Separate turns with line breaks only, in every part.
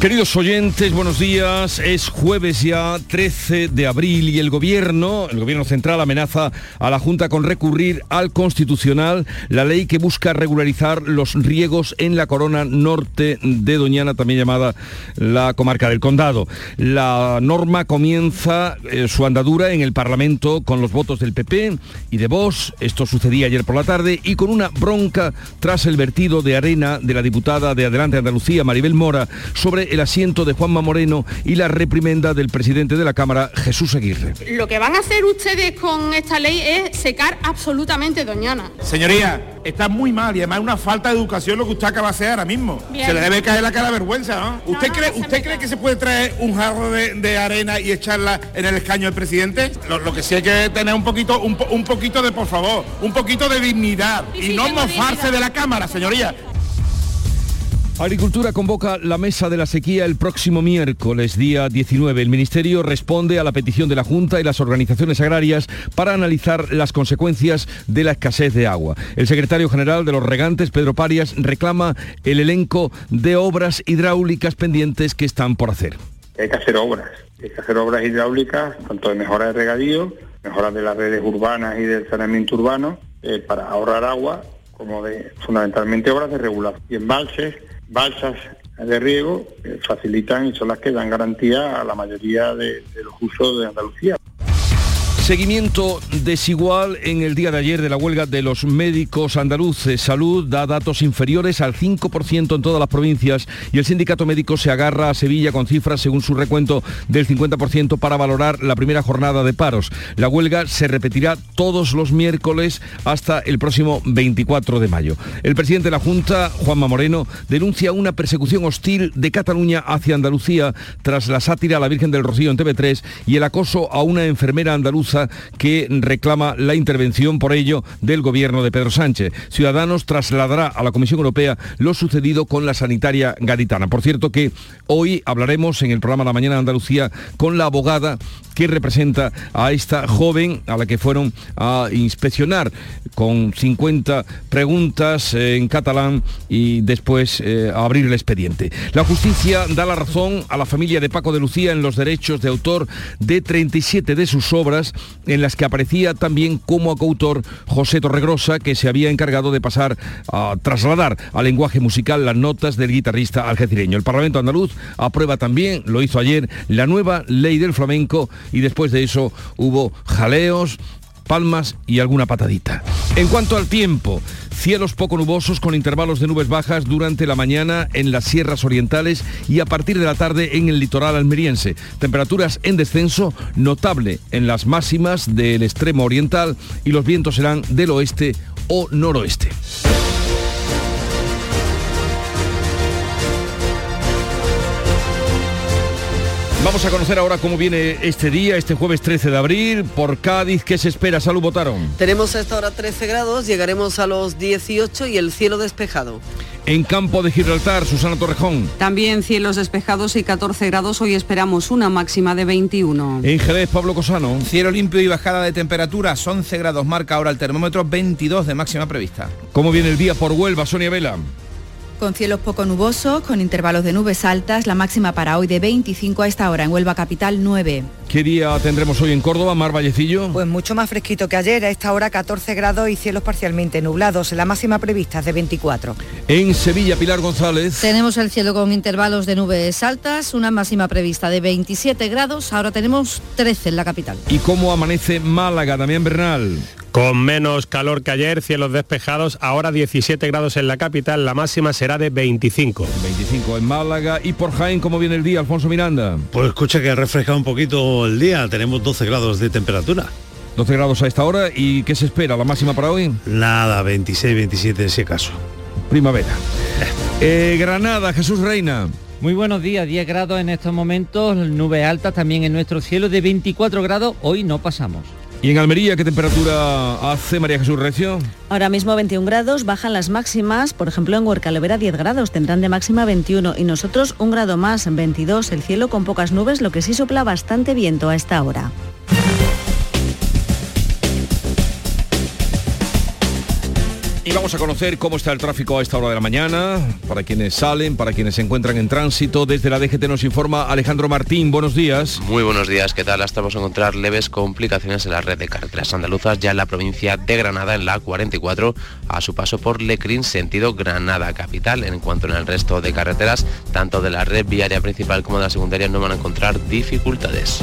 Queridos oyentes, buenos días. Es jueves ya 13 de abril y el gobierno, el gobierno central amenaza a la Junta con recurrir al Constitucional la ley que busca regularizar los riegos en la corona norte de Doñana, también llamada la comarca del Condado. La norma comienza eh, su andadura en el Parlamento con los votos del PP y de Vox. Esto sucedía ayer por la tarde y con una bronca tras el vertido de arena de la diputada de Adelante Andalucía, Maribel Mora, sobre el asiento de Juanma Moreno y la reprimenda del presidente de la Cámara, Jesús Aguirre.
Lo que van a hacer ustedes con esta ley es secar absolutamente Doñana.
Señoría, está muy mal y además es una falta de educación lo que usted acaba de hacer ahora mismo. Se le debe caer la cara de vergüenza, ¿no? ¿Usted, cree, ¿usted cree que se puede traer un jarro de, arena y echarla en el escaño del presidente? Lo, que sí hay que tener un poquito, un, poquito de, por favor, un poquito de dignidad y no mofarse de la Cámara, señoría.
Agricultura convoca la mesa de la sequía el próximo miércoles, día 19. El Ministerio responde a la petición de la Junta y las organizaciones agrarias para analizar las consecuencias de la escasez de agua. El secretario general de los regantes, Pedro Parias, reclama el elenco de obras hidráulicas pendientes que están por hacer.
Hay que hacer obras, hay que hacer obras hidráulicas, tanto de mejora de regadío, mejora de las redes urbanas y del saneamiento urbano, eh, para ahorrar agua, como de fundamentalmente obras de regulación y embalses balsas de riego facilitan y son las que dan garantía a la mayoría de, de los usos de Andalucía.
Seguimiento desigual en el día de ayer de la huelga de los médicos andaluces. Salud da datos inferiores al 5% en todas las provincias y el sindicato médico se agarra a Sevilla con cifras según su recuento del 50% para valorar la primera jornada de paros. La huelga se repetirá todos los miércoles hasta el próximo 24 de mayo. El presidente de la Junta, Juanma Moreno, denuncia una persecución hostil de Cataluña hacia Andalucía tras la sátira a la Virgen del Rocío en TV3 y el acoso a una enfermera andaluza que reclama la intervención por ello del gobierno de Pedro Sánchez. Ciudadanos trasladará a la Comisión Europea lo sucedido con la sanitaria gaditana. Por cierto que hoy hablaremos en el programa La Mañana de Andalucía con la abogada que representa a esta joven a la que fueron a inspeccionar con 50 preguntas en catalán y después eh, a abrir el expediente. La justicia da la razón a la familia de Paco de Lucía en los derechos de autor de 37 de sus obras en las que aparecía también como coautor José Torregrosa, que se había encargado de pasar a trasladar al lenguaje musical las notas del guitarrista algecireño. El Parlamento andaluz aprueba también, lo hizo ayer, la nueva ley del flamenco y después de eso hubo jaleos, palmas y alguna patadita. En cuanto al tiempo, cielos poco nubosos con intervalos de nubes bajas durante la mañana en las sierras orientales y a partir de la tarde en el litoral almeriense. Temperaturas en descenso notable en las máximas del extremo oriental y los vientos serán del oeste o noroeste. Vamos a conocer ahora cómo viene este día, este jueves 13 de abril, por Cádiz. ¿Qué se espera? Salud, votaron.
Tenemos a esta hora 13 grados, llegaremos a los 18 y el cielo despejado.
En campo de Gibraltar, Susana Torrejón.
También cielos despejados y 14 grados. Hoy esperamos una máxima de 21.
En Jerez, Pablo Cosano.
Cielo limpio y bajada de temperaturas. 11 grados marca ahora el termómetro, 22 de máxima prevista.
¿Cómo viene el día por Huelva, Sonia Vela?
Con cielos poco nubosos, con intervalos de nubes altas, la máxima para hoy de 25 a esta hora, en Huelva Capital 9.
¿Qué día tendremos hoy en Córdoba, Mar Vallecillo?
Pues mucho más fresquito que ayer, a esta hora 14 grados y cielos parcialmente nublados, la máxima prevista es de 24.
En Sevilla, Pilar González.
Tenemos el cielo con intervalos de nubes altas, una máxima prevista de 27 grados, ahora tenemos 13 en la capital.
¿Y cómo amanece Málaga, Damián Bernal?
Con menos calor que ayer, cielos despejados, ahora 17 grados en la capital, la máxima será de 25.
25 en Málaga y por Jaén, ¿cómo viene el día, Alfonso Miranda?
Pues escucha que ha refrescado un poquito el día, tenemos 12 grados de temperatura.
12 grados a esta hora y ¿qué se espera? ¿La máxima para hoy?
Nada, 26, 27 ese caso.
Primavera. Eh, Granada, Jesús Reina.
Muy buenos días, 10 grados en estos momentos, nubes altas también en nuestro cielo, de 24 grados hoy no pasamos.
¿Y en Almería qué temperatura hace María Jesús Recio?
Ahora mismo 21 grados, bajan las máximas, por ejemplo en Huercalovera 10 grados, tendrán de máxima 21 y nosotros un grado más, 22, el cielo con pocas nubes, lo que sí sopla bastante viento a esta hora.
Y vamos a conocer cómo está el tráfico a esta hora de la mañana, para quienes salen, para quienes se encuentran en tránsito. Desde la DGT nos informa Alejandro Martín. Buenos días.
Muy buenos días, ¿qué tal? Hasta vamos a encontrar leves complicaciones en la red de carreteras andaluzas, ya en la provincia de Granada, en la 44, a su paso por Lecrín, sentido Granada capital. En cuanto en el resto de carreteras, tanto de la red viaria principal como de la secundaria, no van a encontrar dificultades.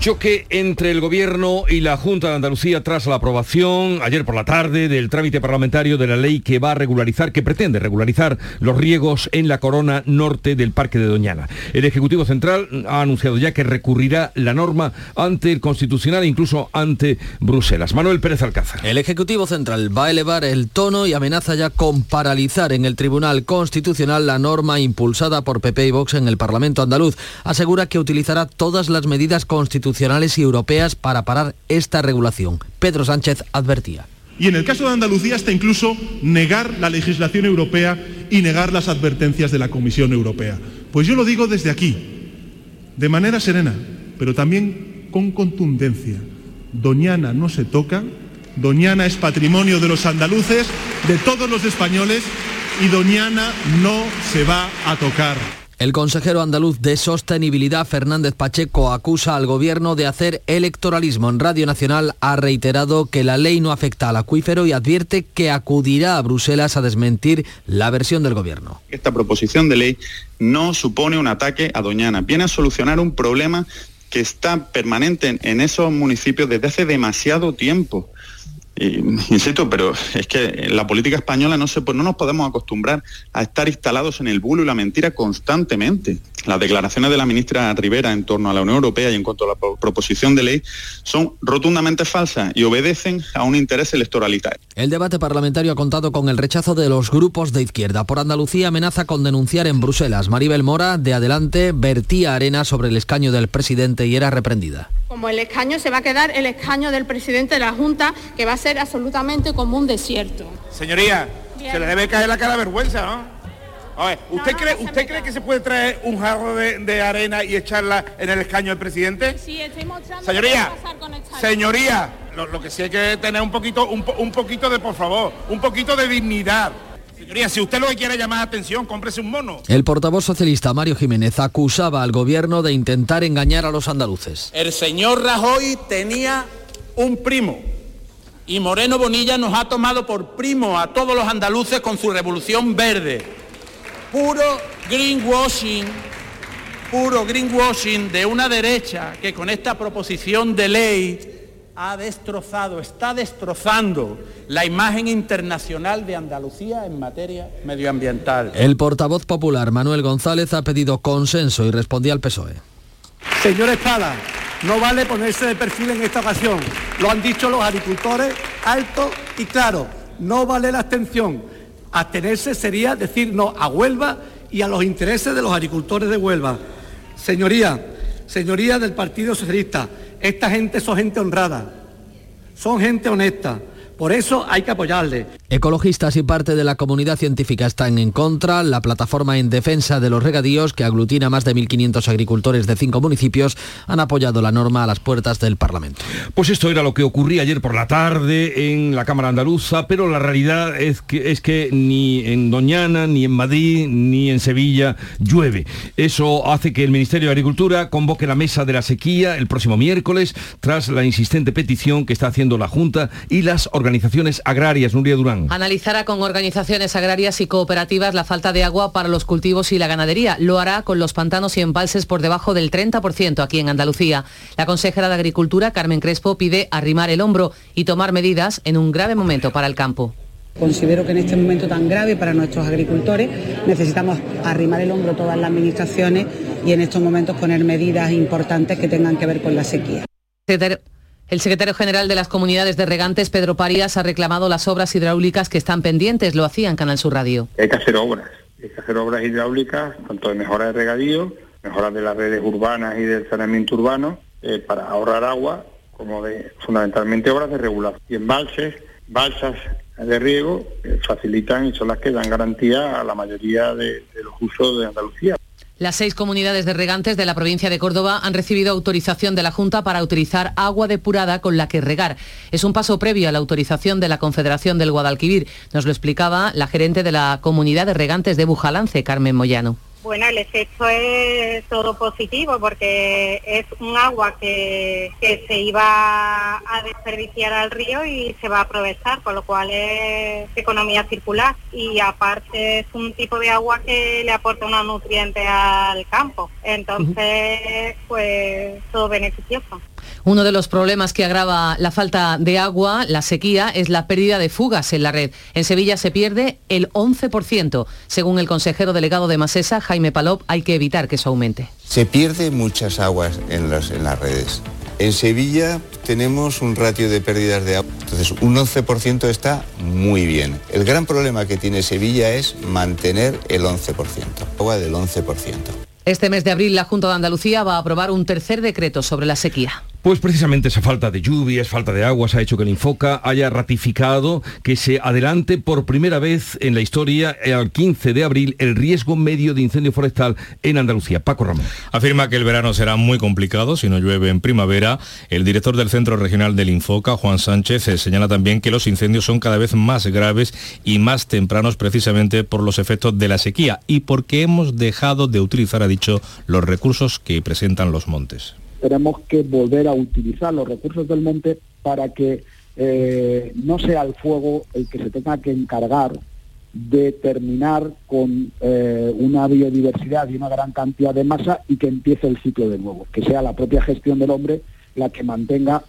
Choque entre el Gobierno y la Junta de Andalucía tras la aprobación ayer por la tarde del trámite parlamentario de la ley que va a regularizar, que pretende regularizar los riegos en la corona norte del Parque de Doñana. El Ejecutivo Central ha anunciado ya que recurrirá la norma ante el Constitucional e incluso ante Bruselas. Manuel Pérez Alcázar.
El Ejecutivo Central va a elevar el tono y amenaza ya con paralizar en el Tribunal Constitucional la norma impulsada por PP y Vox en el Parlamento andaluz. Asegura que utilizará todas las medidas constitucionales y europeas para parar esta regulación. Pedro Sánchez advertía.
Y en el caso de Andalucía hasta incluso negar la legislación europea y negar las advertencias de la Comisión Europea. Pues yo lo digo desde aquí, de manera serena, pero también con contundencia. Doñana no se toca, Doñana es patrimonio de los andaluces, de todos los españoles, y Doñana no se va a tocar.
El consejero andaluz de Sostenibilidad, Fernández Pacheco, acusa al gobierno de hacer electoralismo. En Radio Nacional ha reiterado que la ley no afecta al acuífero y advierte que acudirá a Bruselas a desmentir la versión del gobierno.
Esta proposición de ley no supone un ataque a Doñana, viene a solucionar un problema que está permanente en esos municipios desde hace demasiado tiempo. insisto, pero es que la política española no, se, no nos podemos acostumbrar a estar instalados en el bulo y la mentira constantemente. Las declaraciones de la ministra Rivera en torno a la Unión Europea y en cuanto a la proposición de ley son rotundamente falsas y obedecen a un interés electoralitario.
El debate parlamentario ha contado con el rechazo de los grupos de izquierda. Por Andalucía amenaza con denunciar en Bruselas. Maribel Mora, de adelante, vertía arena sobre el escaño del presidente y era reprendida.
Como el escaño se va a quedar el escaño del presidente de la Junta, que va a ser absolutamente como un desierto.
Señoría, se le debe caer la cara vergüenza, ¿no? A ver, ¿usted, cree, ¿usted cree que se puede traer un jarro de, arena y echarla en el escaño del presidente?
Sí, estoy mostrando
Señoría,
con esta
señoría, lo, que sí hay que tener un poquito, un, un poquito de, por favor, un poquito de dignidad. Señoría, si usted lo que quiere llamar atención, cómprese un mono.
El portavoz socialista Mario Jiménez acusaba al gobierno de intentar engañar a los andaluces.
El señor Rajoy tenía un primo y Moreno Bonilla nos ha tomado por primo a todos los andaluces con su revolución verde. Puro greenwashing, puro greenwashing de una derecha que con esta proposición de ley ha destrozado, está destrozando la imagen internacional de Andalucía en materia medioambiental.
El portavoz popular Manuel González ha pedido consenso y respondía al PSOE.
Señor Espada, no vale ponerse de perfil en esta ocasión. Lo han dicho los agricultores alto y claro. No vale la abstención. Abstenerse sería decir no a Huelva y a los intereses de los agricultores de Huelva. Señoría, señoría del Partido Socialista, esta gente son gente honrada, son gente honesta. Por eso hay que apoyarle.
Ecologistas y parte de la comunidad científica están en contra. La plataforma en defensa de los regadíos, que aglutina más de 1.500 agricultores de cinco municipios, han apoyado la norma a las puertas del Parlamento.
Pues esto era lo que ocurría ayer por la tarde en la Cámara Andaluza, pero la realidad es que, es que ni en Doñana, ni en Madrid, ni en Sevilla llueve. Eso hace que el Ministerio de Agricultura convoque la mesa de la sequía el próximo miércoles, tras la insistente petición que está haciendo la Junta y las organizaciones agrarias, Nuria Durán.
Analizará con organizaciones agrarias y cooperativas la falta de agua para los cultivos y la ganadería. Lo hará con los pantanos y embalses por debajo del 30% aquí en Andalucía. La consejera de Agricultura, Carmen Crespo, pide arrimar el hombro y tomar medidas en un grave momento para el campo.
Considero que en este momento tan grave para nuestros agricultores necesitamos arrimar el hombro todas las administraciones y en estos momentos poner medidas importantes que tengan que ver con la sequía.
El secretario general de las comunidades de regantes, Pedro Parias, ha reclamado las obras hidráulicas que están pendientes. Lo hacía en Canal Sur Radio.
Hay que hacer obras, hay que hacer obras hidráulicas, tanto de mejora de regadío, mejora de las redes urbanas y del saneamiento urbano, eh, para ahorrar agua, como de fundamentalmente obras de regulación. Y embalses, balsas de riego eh, facilitan y son las que dan garantía a la mayoría de los usos de Andalucía.
Las seis comunidades de regantes de la provincia de Córdoba han recibido autorización de la Junta para utilizar agua depurada con la que regar. Es un paso previo a la autorización de la Confederación del Guadalquivir. Nos lo explicaba la gerente de la comunidad de regantes de Bujalance, Carmen Moyano.
Bueno, el efecto es todo positivo porque es un agua que, que, se iba a desperdiciar al río y se va a aprovechar, con lo cual es economía circular y aparte es un tipo de agua que le aporta unos nutrientes al campo. Entonces, pues todo beneficioso.
Uno de los problemas que agrava la falta de agua, la sequía, es la pérdida de fugas en la red. En Sevilla se pierde el 11%. Según el consejero delegado de Masesa, Jaime Palop, hay que evitar que eso aumente.
Se pierde muchas aguas en, los, en las redes. En Sevilla tenemos un ratio de pérdidas de agua, entonces un 11% está muy bien. El gran problema que tiene Sevilla es mantener el 11%, agua del 11%.
Este mes de abril la Junta de Andalucía va a aprobar un tercer decreto sobre la sequía.
Pues precisamente esa falta de lluvias, falta de aguas ha hecho que el Infoca haya ratificado que se adelante por primera vez en la historia al 15 de abril el riesgo medio de incendio forestal en Andalucía. Paco Ramón.
Afirma que el verano será muy complicado si no llueve en primavera. El director del Centro Regional del Infoca, Juan Sánchez, eh, señala también que los incendios son cada vez más graves y más tempranos precisamente por los efectos de la sequía y porque hemos dejado de utilizar, ha dicho, los recursos que presentan los montes
tenemos que volver a utilizar los recursos del monte para que eh, no sea el fuego el que se tenga que encargar de terminar con eh, una biodiversidad y una gran cantidad de masa y que empiece el ciclo de nuevo, que sea la propia gestión del hombre la que mantenga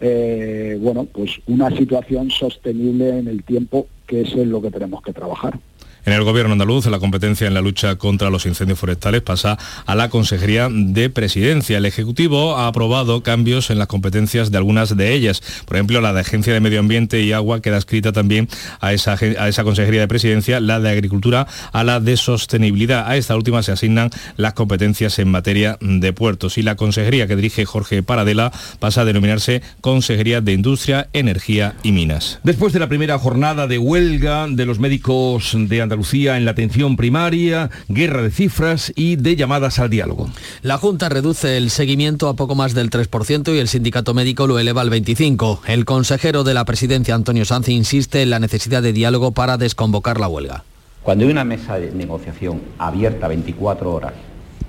eh, bueno, pues una situación sostenible en el tiempo, que es en lo que tenemos que trabajar.
En el Gobierno andaluz, la competencia en la lucha contra los incendios forestales pasa a la Consejería de Presidencia. El Ejecutivo ha aprobado cambios en las competencias de algunas de ellas. Por ejemplo, la de Agencia de Medio Ambiente y Agua queda escrita también a esa, a esa Consejería de Presidencia, la de Agricultura a la de Sostenibilidad. A esta última se asignan las competencias en materia de puertos. Y la Consejería que dirige Jorge Paradela pasa a denominarse Consejería de Industria, Energía y Minas.
Después de la primera jornada de huelga de los médicos de Andalucía en la atención primaria, guerra de cifras y de llamadas al diálogo.
La Junta reduce el seguimiento a poco más del 3% y el sindicato médico lo eleva al 25%. El consejero de la presidencia, Antonio Sanz, insiste en la necesidad de diálogo para desconvocar la huelga.
Cuando hay una mesa de negociación abierta 24 horas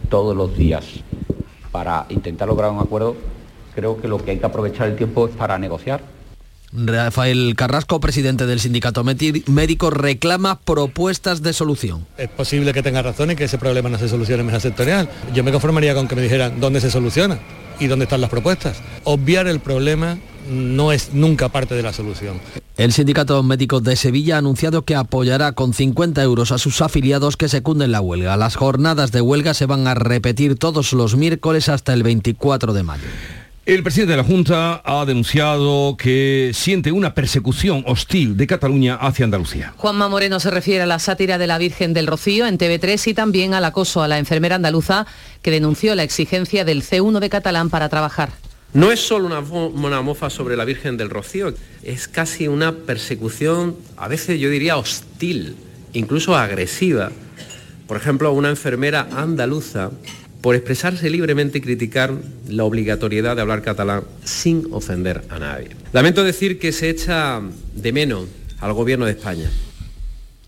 todos los días para intentar lograr un acuerdo, creo que lo que hay que aprovechar el tiempo es para negociar
Rafael Carrasco, presidente del sindicato médico, reclama propuestas de solución.
Es posible que tenga razón y que ese problema no se solucione en mesa sectorial. Yo me conformaría con que me dijeran dónde se soluciona y dónde están las propuestas. Obviar el problema no es nunca parte de la solución.
El Sindicato Médico de Sevilla ha anunciado que apoyará con 50 euros a sus afiliados que secunden la huelga. Las jornadas de huelga se van a repetir todos los miércoles hasta el 24 de mayo.
El presidente de la Junta ha denunciado que siente una persecución hostil de Cataluña hacia Andalucía.
Juanma Moreno se refiere a la sátira de la Virgen del Rocío en TV3 y también al acoso a la enfermera andaluza que denunció la exigencia del C1 de catalán para trabajar.
No es solo una, una, mofa sobre la Virgen del Rocío, es casi una persecución, a veces yo diría hostil, incluso agresiva. Por ejemplo, una enfermera andaluza por expresarse libremente y criticar la obligatoriedad de hablar catalán sin ofender a nadie. Lamento decir que se echa de menos al gobierno de España.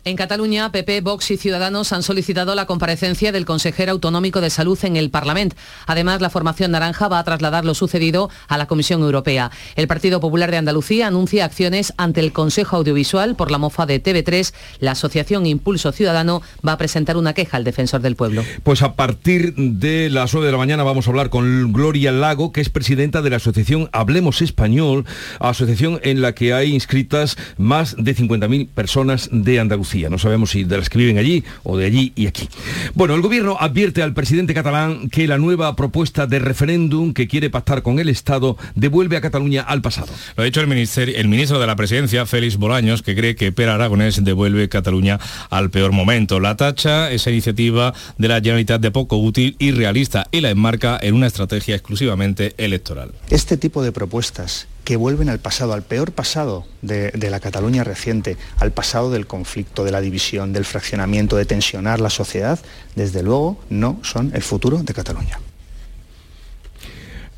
En Cataluña, PP, Vox y Ciudadanos han solicitado la comparecencia del consejero autonómico de salud en el Parlamento. Además, la formación naranja va a trasladar lo sucedido a la Comisión Europea. El Partido Popular de Andalucía anuncia acciones ante el Consejo Audiovisual por la mofa de TV3. La Asociación Impulso Ciudadano va a presentar una queja al defensor del pueblo.
Pues a partir de las 9 de la mañana vamos a hablar con Gloria Lago, que es presidenta de la Asociación Hablemos Español, asociación en la que hay inscritas más de 50.000 personas de Andalucía. No sabemos si de las que viven allí o de allí y aquí. Bueno, el gobierno advierte al presidente catalán que la nueva propuesta de referéndum que quiere pactar con el Estado devuelve a Cataluña al pasado.
Lo ha dicho el, el ministro de la Presidencia, Félix Bolaños, que cree que Per Aragonés devuelve Cataluña al peor momento. La tacha esa iniciativa de la Generalitat de poco útil y realista y la enmarca en una estrategia exclusivamente electoral.
Este tipo de propuestas que vuelven al pasado, al peor pasado de, la Cataluña reciente, al pasado del conflicto, de la división, del fraccionamiento, de tensionar la sociedad, desde luego no son el futuro de Cataluña.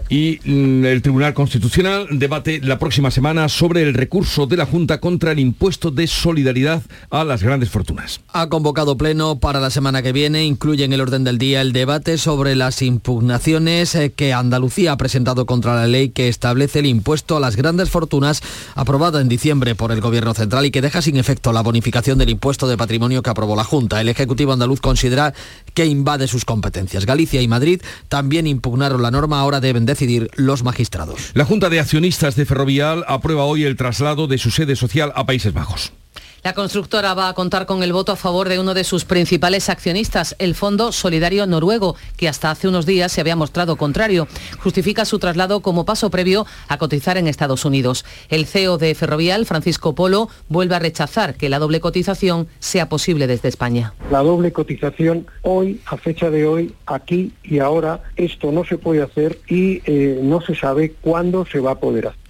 Y mm, el Tribunal Constitucional debate la próxima semana sobre el recurso de la Junta contra el impuesto de solidaridad a las grandes fortunas.
Ha convocado pleno para la semana que viene. Incluye en el orden del día el debate sobre las impugnaciones eh, que Andalucía ha presentado contra la ley que establece el impuesto a las grandes fortunas aprobada en diciembre por el Gobierno Central y que deja sin efecto la bonificación del impuesto de patrimonio que aprobó la Junta. El Ejecutivo andaluz considera que invade sus competencias. Galicia y Madrid también impugnaron la norma. Ahora deben decidir los magistrados.
La Junta de Accionistas de Ferrovial aprueba hoy el traslado de su sede social a Países Bajos.
La constructora va a contar con el voto a favor de uno de sus principales accionistas, el Fondo Solidario Noruego, que hasta hace unos días se había mostrado contrario. Justifica su traslado como paso previo a cotizar en Estados Unidos. El CEO de Ferrovial, Francisco Polo, vuelve a rechazar que la doble cotización sea posible desde España.
La doble cotización hoy, a fecha de hoy, aquí y ahora, esto no se puede hacer y eh, no se sabe cuándo se va a poder hacer.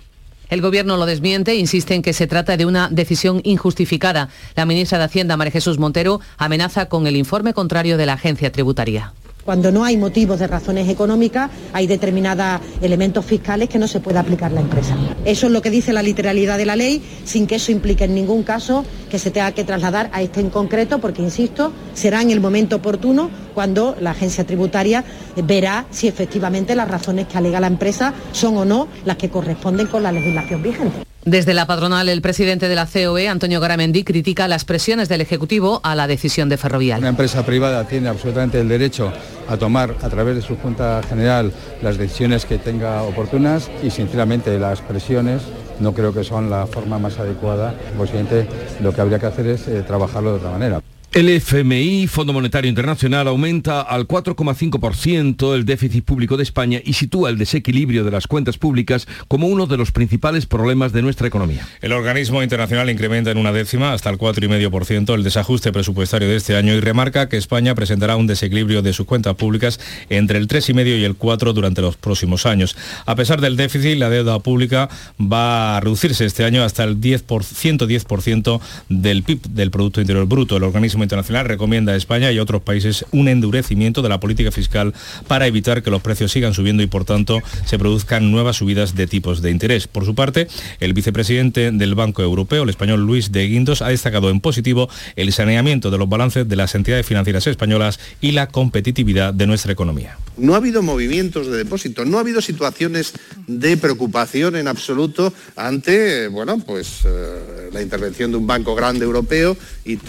El Gobierno lo desmiente e insiste en que se trata de una decisión injustificada. La ministra de Hacienda, María Jesús Montero, amenaza con el informe contrario de la agencia tributaria.
Cuando no hay motivos de razones económicas, hay determinados elementos fiscales que no se puede aplicar la empresa. Eso es lo que dice la literalidad de la ley, sin que eso implique en ningún caso que se tenga que trasladar a este en concreto, porque, insisto, será en el momento oportuno cuando la agencia tributaria verá si efectivamente las razones que alega la empresa son o no las que corresponden con la legislación vigente.
Desde la patronal, el presidente de la COE, Antonio Garamendi, critica las presiones del Ejecutivo a la decisión de Ferrovial.
Una empresa privada tiene absolutamente el derecho a tomar a través de su Junta General las decisiones que tenga oportunas y sinceramente las presiones no creo que son la forma más adecuada. Posiblemente lo que habría que hacer es eh, trabajarlo de otra manera.
El FMI, Fondo Monetario Internacional, aumenta al 4,5% el déficit público de España y sitúa el desequilibrio de las cuentas públicas como uno de los principales problemas de nuestra economía.
El organismo internacional incrementa en una décima hasta el 4,5% el desajuste presupuestario de este año y remarca que España presentará un desequilibrio de sus cuentas públicas entre el 3,5 y el 4 durante los próximos años. A pesar del déficit, la deuda pública va a reducirse este año hasta el 10 110% del PIB, del Producto Interior Bruto. El organismo Internacional recomienda a España y a otros países un endurecimiento de la política fiscal para evitar que los precios sigan subiendo y por tanto se produzcan nuevas subidas de tipos de interés. Por su parte, el vicepresidente del Banco Europeo, el español Luis de Guindos, ha destacado en positivo el saneamiento de los balances de las entidades financieras españolas y la competitividad de nuestra economía.
No ha habido movimientos de depósito, no ha habido situaciones de preocupación en absoluto ante, bueno, pues eh, la intervención de un banco grande europeo y eh,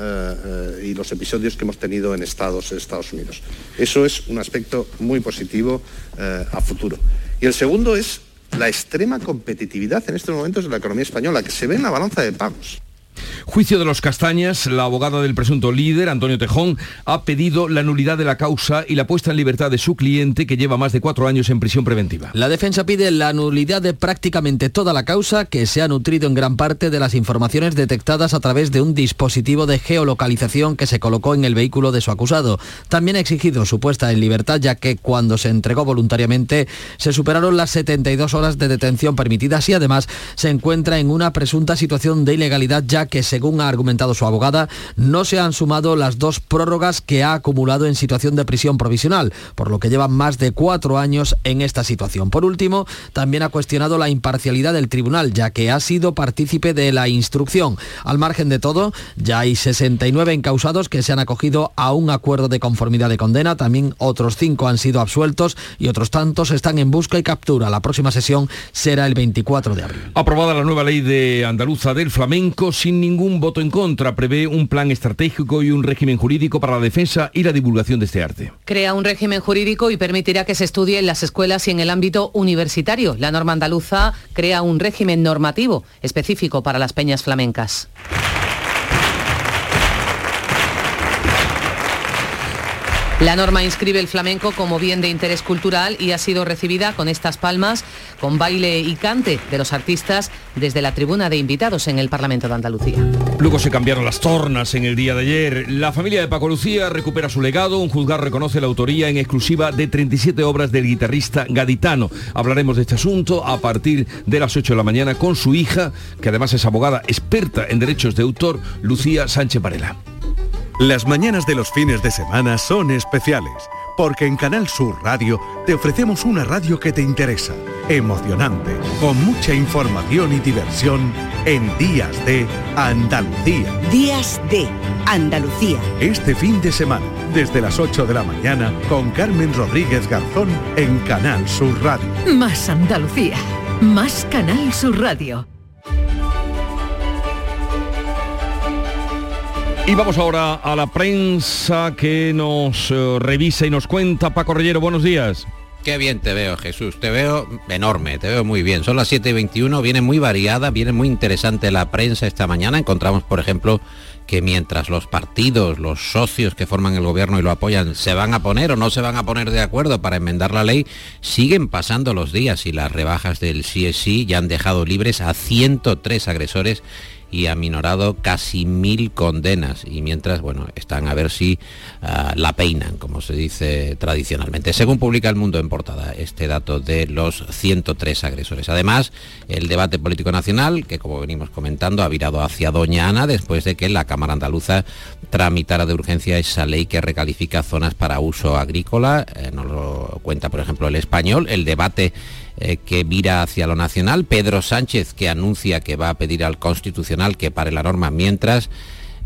eh, y los episodios que hemos tenido en Estados Unidos. Eso es un aspecto muy positivo a futuro. Y el segundo es la extrema competitividad en estos momentos de la economía española, que se ve en la balanza de pagos.
Juicio de los Castañas, la abogada del presunto líder, Antonio Tejón, ha pedido la nulidad de la causa y la puesta en libertad de su cliente que lleva más de cuatro años en prisión preventiva.
La defensa pide la nulidad de prácticamente toda la causa que se ha nutrido en gran parte de las informaciones detectadas a través de un dispositivo de geolocalización que se colocó en el vehículo de su acusado. También ha exigido su puesta en libertad ya que cuando se entregó voluntariamente se superaron las 72 horas de detención permitidas y además se encuentra en una presunta situación de ilegalidad ya que se según ha argumentado su abogada, no se han sumado las dos prórrogas que ha acumulado en situación de prisión provisional, por lo que lleva más de cuatro años en esta situación. Por último, también ha cuestionado la imparcialidad del tribunal, ya que ha sido partícipe de la instrucción. Al margen de todo, ya hay 69 encausados que se han acogido a un acuerdo de conformidad de condena, también otros cinco han sido absueltos y otros tantos están en busca y captura. La próxima sesión será el 24 de abril.
Aprobada la nueva ley de andaluza del flamenco sin ningún voto en contra, prevé un plan estratégico y un régimen jurídico para la defensa y la divulgación de este arte.
Crea un régimen jurídico y permitirá que se estudie en las escuelas y en el ámbito universitario. La norma andaluza crea un régimen normativo específico para las peñas flamencas. La norma inscribe el flamenco como bien de interés cultural y ha sido recibida con estas palmas, con baile y cante de los artistas desde la tribuna de invitados en el Parlamento de Andalucía.
Luego se cambiaron las tornas en el día de ayer. La familia de Paco Lucía recupera su legado. Un juzgar reconoce la autoría en exclusiva de 37 obras del guitarrista gaditano. Hablaremos de este asunto a partir de las 8 de la mañana con su hija, que además es abogada experta en derechos de autor, Lucía Sánchez Varela.
Las mañanas de los fines de semana son especiales, porque en Canal Sur Radio te ofrecemos una radio que te interesa, emocionante, con mucha información y diversión en Días de Andalucía.
Días de Andalucía.
Este fin de semana, desde las 8 de la mañana, con Carmen Rodríguez Garzón en Canal Sur Radio.
Más Andalucía, más Canal Sur Radio.
Y vamos ahora a la prensa que nos eh, revisa y nos cuenta. Paco Rellero, buenos días.
Qué bien te veo, Jesús. Te veo enorme, te veo muy bien. Son las 7 y 21, viene muy variada, viene muy interesante la prensa esta mañana. Encontramos, por ejemplo, que mientras los partidos, los socios que forman el gobierno y lo apoyan, se van a poner o no se van a poner de acuerdo para enmendar la ley, siguen pasando los días y las rebajas del CSI ya han dejado libres a 103 agresores y ha minorado casi mil condenas y mientras, bueno, están a ver si ah, la peinan, como se dice tradicionalmente. Según publica El Mundo en portada, este dato de los 103 agresores. Además, el debate político nacional, que como venimos comentando, ha virado hacia Doña Ana después de que la Cámara Andaluza tramitara de urgencia esa ley que recalifica zonas para uso agrícola. Eh, nos lo cuenta, por ejemplo, el español. El debate eh, que mira hacia lo nacional, Pedro Sánchez que anuncia que va a pedir al Constitucional que pare la norma mientras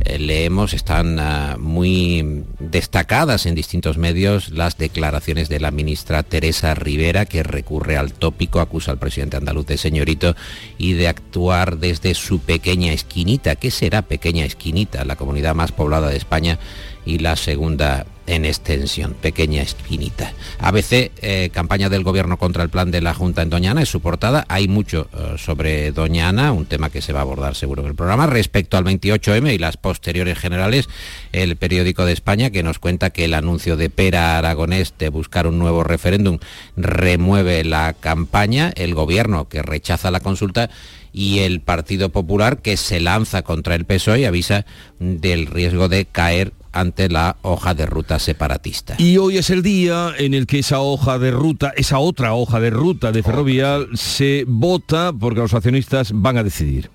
eh, leemos, están ah, muy destacadas en distintos medios las declaraciones de la ministra Teresa Rivera, que recurre al tópico, acusa al presidente andaluz de señorito y de actuar desde su pequeña esquinita. ¿Qué será pequeña esquinita? La comunidad más poblada de España y la segunda en extensión, pequeña espinita. ABC, eh, campaña del gobierno contra el plan de la Junta en Doñana, es su portada. Hay mucho eh, sobre Doñana, un tema que se va a abordar seguro en el programa. Respecto al 28M y las posteriores generales, el periódico de España que nos cuenta que el anuncio de Pera Aragonés de buscar un nuevo referéndum remueve la campaña, el gobierno que rechaza la consulta y el Partido Popular que se lanza contra el PSOE y avisa del riesgo de caer ante la hoja de ruta separatista.
Y hoy es el día en el que esa hoja de ruta, esa otra hoja de ruta de Ferrovial se vota porque los accionistas van a decidir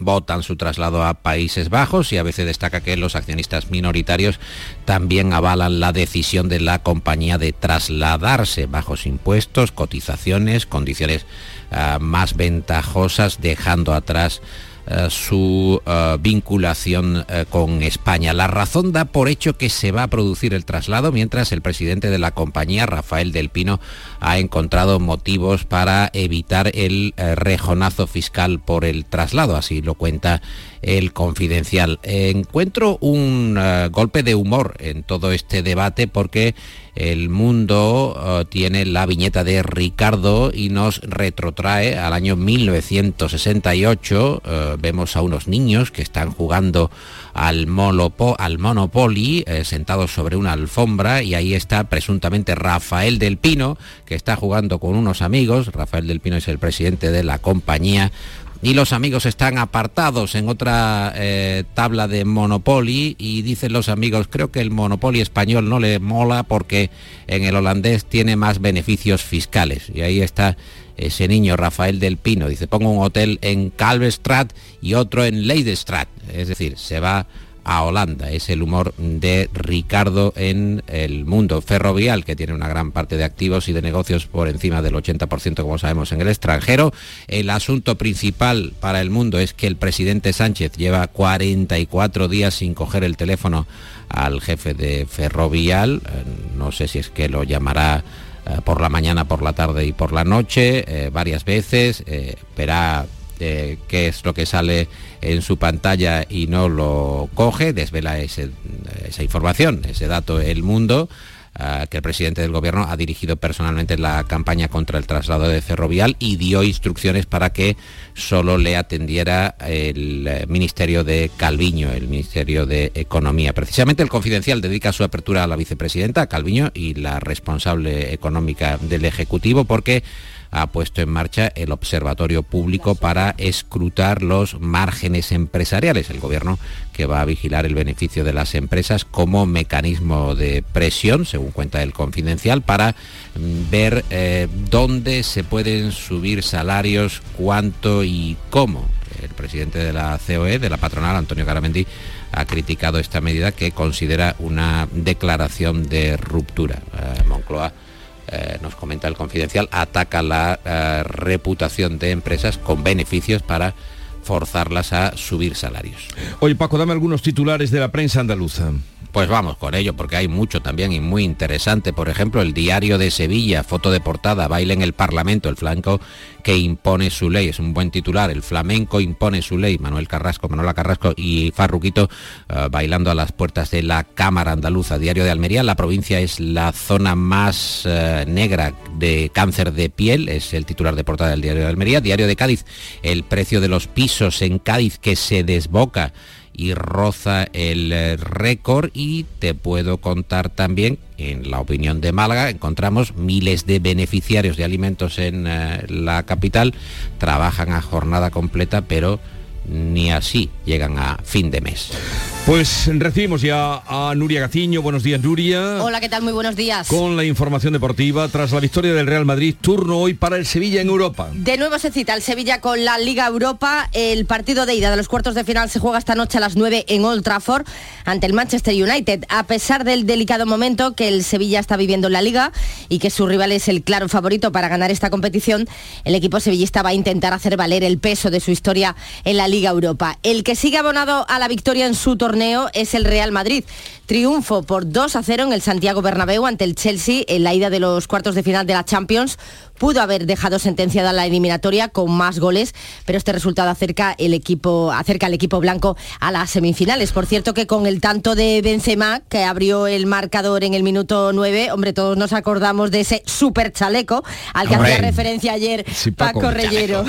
votan su traslado a Países Bajos y a veces destaca que los accionistas minoritarios también avalan la decisión de la compañía de trasladarse bajos impuestos, cotizaciones, condiciones ah, más ventajosas, dejando atrás su eh, vinculación eh, con España. La razón da por hecho que se va a producir el traslado, mientras el presidente de la compañía, Rafael del Pino, ha encontrado motivos para evitar el rejonazo fiscal por el traslado, así lo cuenta el confidencial. Encuentro un golpe de humor en todo este debate porque el mundo tiene la viñeta de Ricardo y nos retrotrae al año 1968 vemos a unos niños que están jugando al, al Monopoly eh, sentados sobre una alfombra y ahí está presuntamente Rafael del Pino que está jugando con unos amigos. Rafael del Pino es el presidente de la compañía y los amigos están apartados en otra eh, tabla de Monopoly y dicen los amigos, creo que el Monopoly español no le mola porque en el holandés tiene más beneficios fiscales. Y ahí está ese niño Rafael del Pino. Dice, pongo un hotel en Calvestrat y otro en Leidestrat. Es decir, se va a Holanda. Es el humor de Ricardo en el mundo ferrovial, que tiene una gran parte de activos y de negocios por encima del 80%, como sabemos, en el extranjero. El asunto principal para el mundo es que el presidente Sánchez lleva 44 días sin coger el teléfono al jefe de ferrovial. Eh, no sé si es que lo llamará eh, por la mañana, por la tarde y por la noche, eh, varias veces. verá qué es lo que sale en su pantalla y no lo coge, desvela esa información, ese dato el mundo. Ah, que el presidente del gobierno ha dirigido personalmente la campaña contra el traslado de ferrovial y dio instrucciones para que solo le atendiera el eh, Ministerio de Calviño, el Ministerio de Economía. Precisamente el Confidencial dedica su apertura a la vicepresidenta Calviño y la responsable económica del Ejecutivo porque ha puesto en marcha el Observatorio Público para escrutar los márgenes empresariales. El Gobierno que va a vigilar el beneficio de las empresas como mecanismo de presión, según cuenta el Confidencial, para mm, ver eh, dónde se pueden subir salarios, cuánto y cómo. El presidente de la COE, de la patronal, Antonio Garamendi, ha criticado esta medida que considera una declaración de ruptura. Eh, Moncloa eh, nos comenta el confidencial, ataca la eh, reputación de empresas con beneficios para forzarlas a subir salarios.
Oye Paco, dame algunos titulares de la prensa andaluza.
Pues vamos con ello, porque hay mucho también y muy interesante. Por ejemplo, el diario de Sevilla, foto de portada, baile en el Parlamento, el flanco que impone su ley. Es un buen titular, el flamenco impone su ley. Manuel Carrasco, Manuela Carrasco y Farruquito eh, bailando a las puertas de la Cámara Andaluza. Diario de Almería, la provincia es la zona más eh, negra de cáncer de piel, es el titular de portada del Diario de Almería. Diario de Cádiz, el precio de los pisos en Cádiz que se desboca y roza el eh, récord. Y te puedo contar también, en la opinión de Málaga, encontramos miles de beneficiarios de alimentos en eh, la capital, trabajan a jornada completa, pero ni así llegan a fin de mes.
Pues recibimos ya a Nuria Gaciño. Buenos días, Nuria.
Hola, ¿qué tal? Muy buenos días.
Con la información deportiva, tras la victoria del Real Madrid, turno hoy para el Sevilla en Europa.
De nuevo se cita el Sevilla con la Liga Europa. El partido de ida de los cuartos de final se juega esta noche a las 9 en Old Trafford ante el Manchester United. A pesar del delicado momento que el Sevilla está viviendo en la Liga y que su rival es el claro favorito para ganar esta competición, el equipo sevillista va a intentar hacer valer el peso de su historia en la Liga Europa. El que sigue abonado a la victoria en su torneo es el Real Madrid. Triunfo por 2 a 0 en el Santiago Bernabéu ante el Chelsea en la ida de los cuartos de final de la Champions pudo haber dejado sentenciada la eliminatoria con más goles, pero este resultado acerca, el equipo, acerca al equipo blanco a las semifinales. Por cierto que con el tanto de Benzema, que abrió el marcador en el minuto 9, hombre, todos nos acordamos de ese super chaleco al que hacía referencia ayer Paco, Reyero.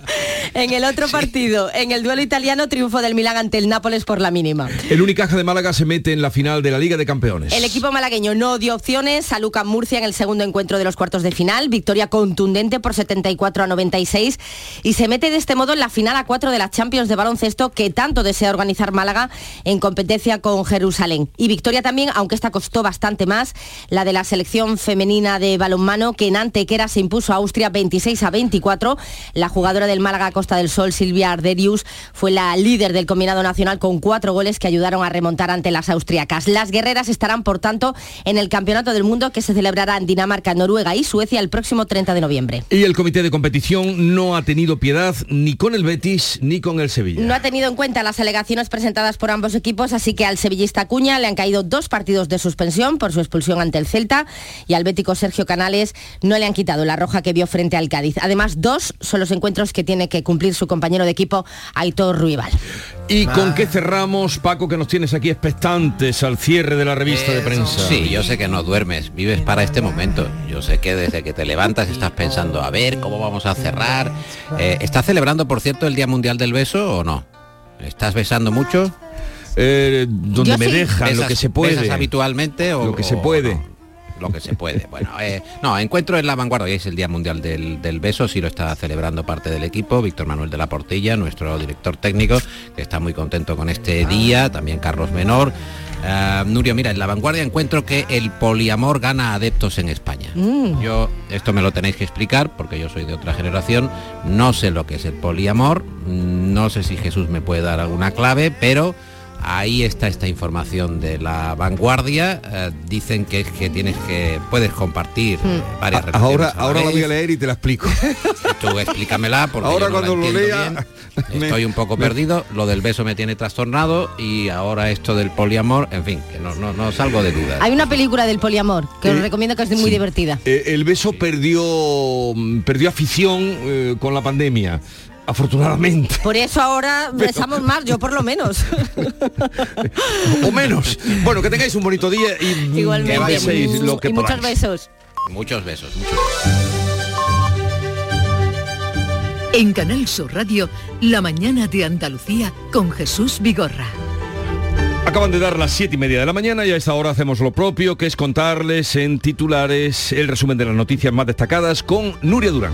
en el otro partido, en el duelo italiano, triunfo del Milán ante el Nápoles por la mínima.
El Unicaja de Málaga se mete en la final de la Liga de Campeones.
El equipo malagueño no dio opciones a Lucas Murcia en el segundo encuentro de los cuartos de final, victoria contundente por 74 a 96 y se mete de este modo en la final a 4 de la Champions de baloncesto que tanto desea organizar Málaga en competencia con Jerusalén. Y victoria también, aunque esta costó bastante más, la de la selección femenina de balonmano que en Antequera se impuso a Austria 26 a 24. La jugadora del Málaga Costa del Sol, Silvia Arderius, fue la líder del combinado nacional con cuatro goles que ayudaron a remontar ante las austriacas. Las guerreras estarán, por tanto, en el Campeonato del Mundo que se celebrará en Dinamarca, Noruega y Suecia el próximo 30 de noviembre.
Y el comité de competición no ha tenido piedad ni con el Betis ni con el Sevilla.
No ha tenido en cuenta las alegaciones presentadas por ambos equipos, así que al sevillista Cuña le han caído dos partidos de suspensión por su expulsión ante el Celta y al bético Sergio Canales no le han quitado la roja que vio frente al Cádiz. Además, dos son los encuentros que tiene que cumplir su compañero de equipo, Aitor Ruibal.
¿Y con qué cerramos, Paco, que nos tienes aquí expectantes al cierre de la revista de prensa?
Sí, yo sé que no duermes, vives para este momento. Yo sé que desde que te levantas estás pensando, a ver, ¿cómo vamos a cerrar? Eh, ¿Estás celebrando, por cierto, el Día Mundial del Beso o no? ¿Estás besando mucho?
Eh, donde me dejan, lo que se puede.
habitualmente o
lo que se puede?
Lo que se puede. Bueno, eh, no, encuentro en la vanguardia, hoy es el Día Mundial del, del Beso, sí lo está celebrando parte del equipo, Víctor Manuel de la Portilla, nuestro director técnico, que está muy contento con este día, también Carlos Menor. Ah, Nurio, mira, en la vanguardia encuentro que el poliamor gana adeptos en España.
Mm.
Yo, esto me lo tenéis que explicar porque yo soy de otra generación, no sé lo que es el poliamor, no sé si Jesús me puede dar alguna clave, pero ahí está esta información de la vanguardia. Eh, dicen que es que tienes que puedes compartir
Hmm.
varias
A-
relaciones
Ahora,
la
ahora la voy a leer y te la explico.
Tú explícamela porque
Ahora
yo no la
cuando lo lea,
bien.
me-
Estoy un poco
me-
perdido, lo del beso me tiene trastornado y ahora esto del poliamor, en fin, que no, no, no salgo de dudas.
Hay una película del poliamor que os
Eh,
recomiendo que es muy
sí.
divertida.
Eh, el beso perdió, perdió afición eh, con la pandemia, afortunadamente.
Por eso ahora besamos más, yo por lo menos.
o menos. Bueno, que tengáis un bonito día y
Igualmente.
que lo que
y muchos
podáis.
besos.
Muchos besos, muchos besos.
En Canal Sur Radio, La mañana de Andalucía con Jesús Vigorra.
Acaban de dar las siete y media de la mañana y a esta hora hacemos lo propio, que es contarles en titulares el resumen de las noticias más destacadas con Nuria Durán.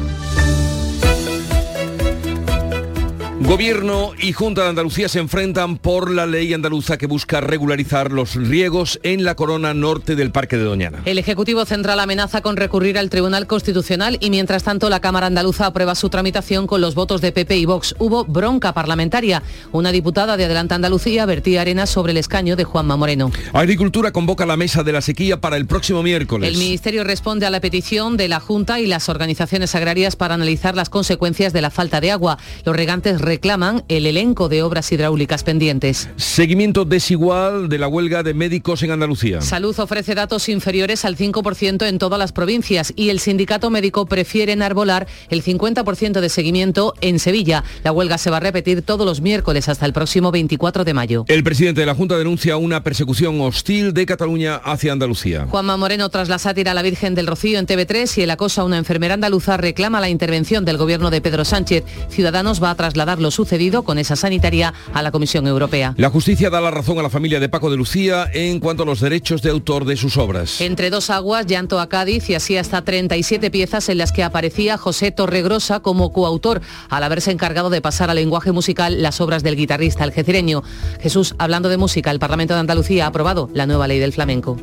Gobierno y Junta de Andalucía se enfrentan por la ley andaluza que busca regularizar los riegos en la corona norte del Parque de Doñana.
El Ejecutivo Central amenaza con recurrir al Tribunal Constitucional y mientras tanto la Cámara Andaluza aprueba su tramitación con los votos de PP y Vox. Hubo bronca parlamentaria. Una diputada de Adelante Andalucía vertía arena sobre el escaño de Juanma Moreno.
Agricultura convoca la mesa de la sequía para el próximo miércoles.
El Ministerio responde a la petición de la Junta y las organizaciones agrarias para analizar las consecuencias de la falta de agua. Los regantes reclaman el elenco de obras hidráulicas pendientes.
Seguimiento desigual de la huelga de médicos en Andalucía.
Salud ofrece datos inferiores al 5% en todas las provincias y el sindicato médico prefiere enarbolar el 50% de seguimiento en Sevilla. La huelga se va a repetir todos los miércoles hasta el próximo 24 de mayo.
El presidente de la Junta denuncia una persecución hostil de Cataluña hacia Andalucía.
Juanma Moreno, tras la sátira a la Virgen del Rocío en TV3 y el acoso a una enfermera andaluza, reclama la intervención del gobierno de Pedro Sánchez. Ciudadanos va a trasladar lo sucedido con esa sanitaria a la Comisión Europea.
La justicia da la razón a la familia de Paco de Lucía en cuanto a los derechos de autor de sus obras.
Entre dos aguas, llanto a Cádiz y así hasta 37 piezas en las que aparecía José Torregrosa como coautor, al haberse encargado de pasar al lenguaje musical las obras del guitarrista algecireño. Jesús, hablando de música, el Parlamento de Andalucía ha aprobado la nueva ley del flamenco.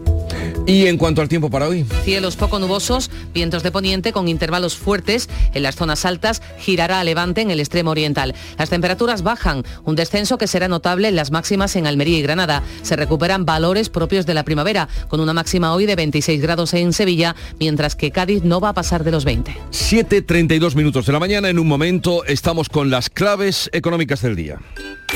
Y en cuanto al tiempo para hoy.
Cielos poco nubosos, vientos de poniente con intervalos fuertes en las zonas altas, girará a levante en el extremo oriental. Las temperaturas bajan, un descenso que será notable en las máximas en Almería y Granada. Se recuperan valores propios de la primavera, con una máxima hoy de 26 grados en Sevilla, mientras que Cádiz no va a pasar de los 20.
7.32 minutos de la mañana. En un momento estamos con las claves económicas del día.